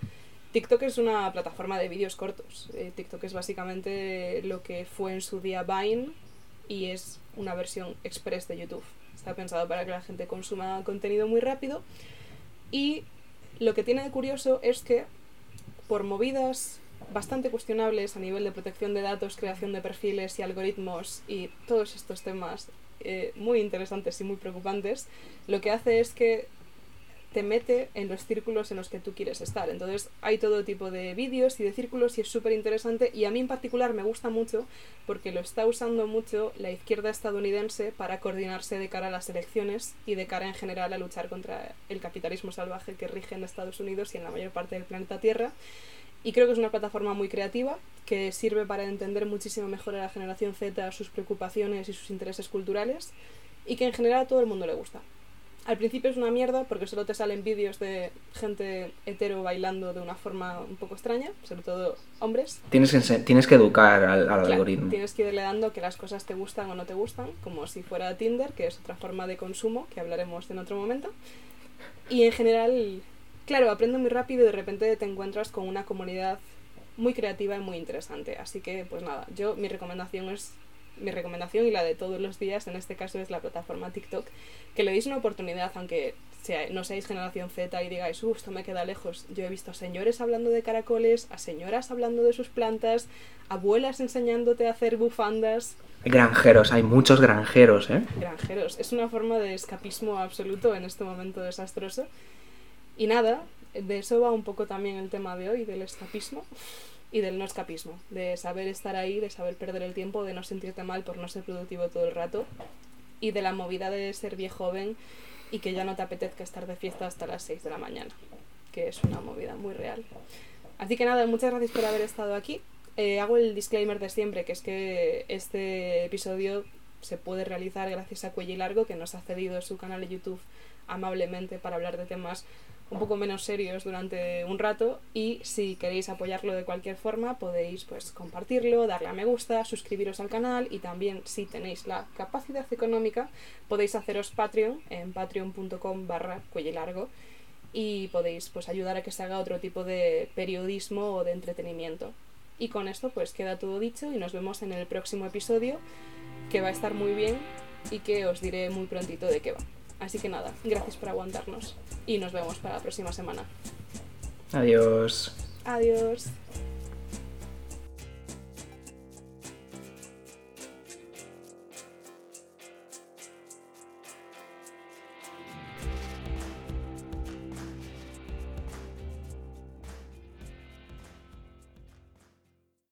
TikTok es una plataforma de vídeos cortos. Eh, TikTok es básicamente lo que fue en su día Vine y es una versión express de YouTube. Está pensado para que la gente consuma contenido muy rápido. Y lo que tiene de curioso es que por movidas bastante cuestionables a nivel de protección de datos, creación de perfiles y algoritmos y todos estos temas eh, muy interesantes y muy preocupantes, lo que hace es que te mete en los círculos en los que tú quieres estar. Entonces hay todo tipo de vídeos y de círculos y es súper interesante y a mí en particular me gusta mucho porque lo está usando mucho la izquierda estadounidense para coordinarse de cara a las elecciones y de cara en general a luchar contra el capitalismo salvaje que rige en Estados Unidos y en la mayor parte del planeta Tierra. Y creo que es una plataforma muy creativa que sirve para entender muchísimo mejor a la generación Z sus preocupaciones y sus intereses culturales. y que en general a todo el mundo le gusta. Al principio es una mierda porque solo te salen vídeos de gente hetero bailando de una forma un poco extraña, sobre todo hombres. Tienes que, ense- tienes que educar al, al Claro, algoritmo. Tienes que irle dando que las cosas te gustan o no te gustan, como si fuera Tinder, que es otra forma de consumo que hablaremos en otro momento. Y en general, claro, aprendo muy rápido y de repente te encuentras con una comunidad muy creativa y muy interesante. Así que, pues nada, yo mi recomendación es mi recomendación y la de todos los días, en este caso es la plataforma TikTok, que le deis una oportunidad, aunque sea, no seáis generación Z y digáis, uff, esto me queda lejos. Yo he visto a señores hablando de caracoles, a señoras hablando de sus plantas, abuelas enseñándote a hacer bufandas, Granjeros, hay muchos granjeros, ¿eh? granjeros. Es una forma de escapismo absoluto en este momento desastroso. Y nada, de eso va un poco también el tema de hoy, del escapismo y del no escapismo, de saber estar ahí, de saber perder el tiempo, de no sentirte mal por no ser productivo todo el rato y de la movida de ser viejo joven y que ya no te apetezca estar de fiesta hasta las 6 de la mañana, que es una movida muy real. Así que nada, muchas gracias por haber estado aquí. Eh, hago el disclaimer de siempre, que es que este episodio se puede realizar gracias a Cuello Largo, que nos ha cedido su canal de YouTube amablemente para hablar de temas un poco menos serios durante un rato y si queréis apoyarlo de cualquier forma podéis pues compartirlo, darle a me gusta, suscribiros al canal y también si tenéis la capacidad económica podéis haceros Patreon en patreon.com barra cuello largo y podéis pues ayudar a que se haga otro tipo de periodismo o de entretenimiento. Y con esto pues queda todo dicho y nos vemos en el próximo episodio que va a estar muy bien y que os diré muy prontito de qué va. Así que nada, gracias por aguantarnos y nos vemos para la próxima semana. Adiós. Adiós.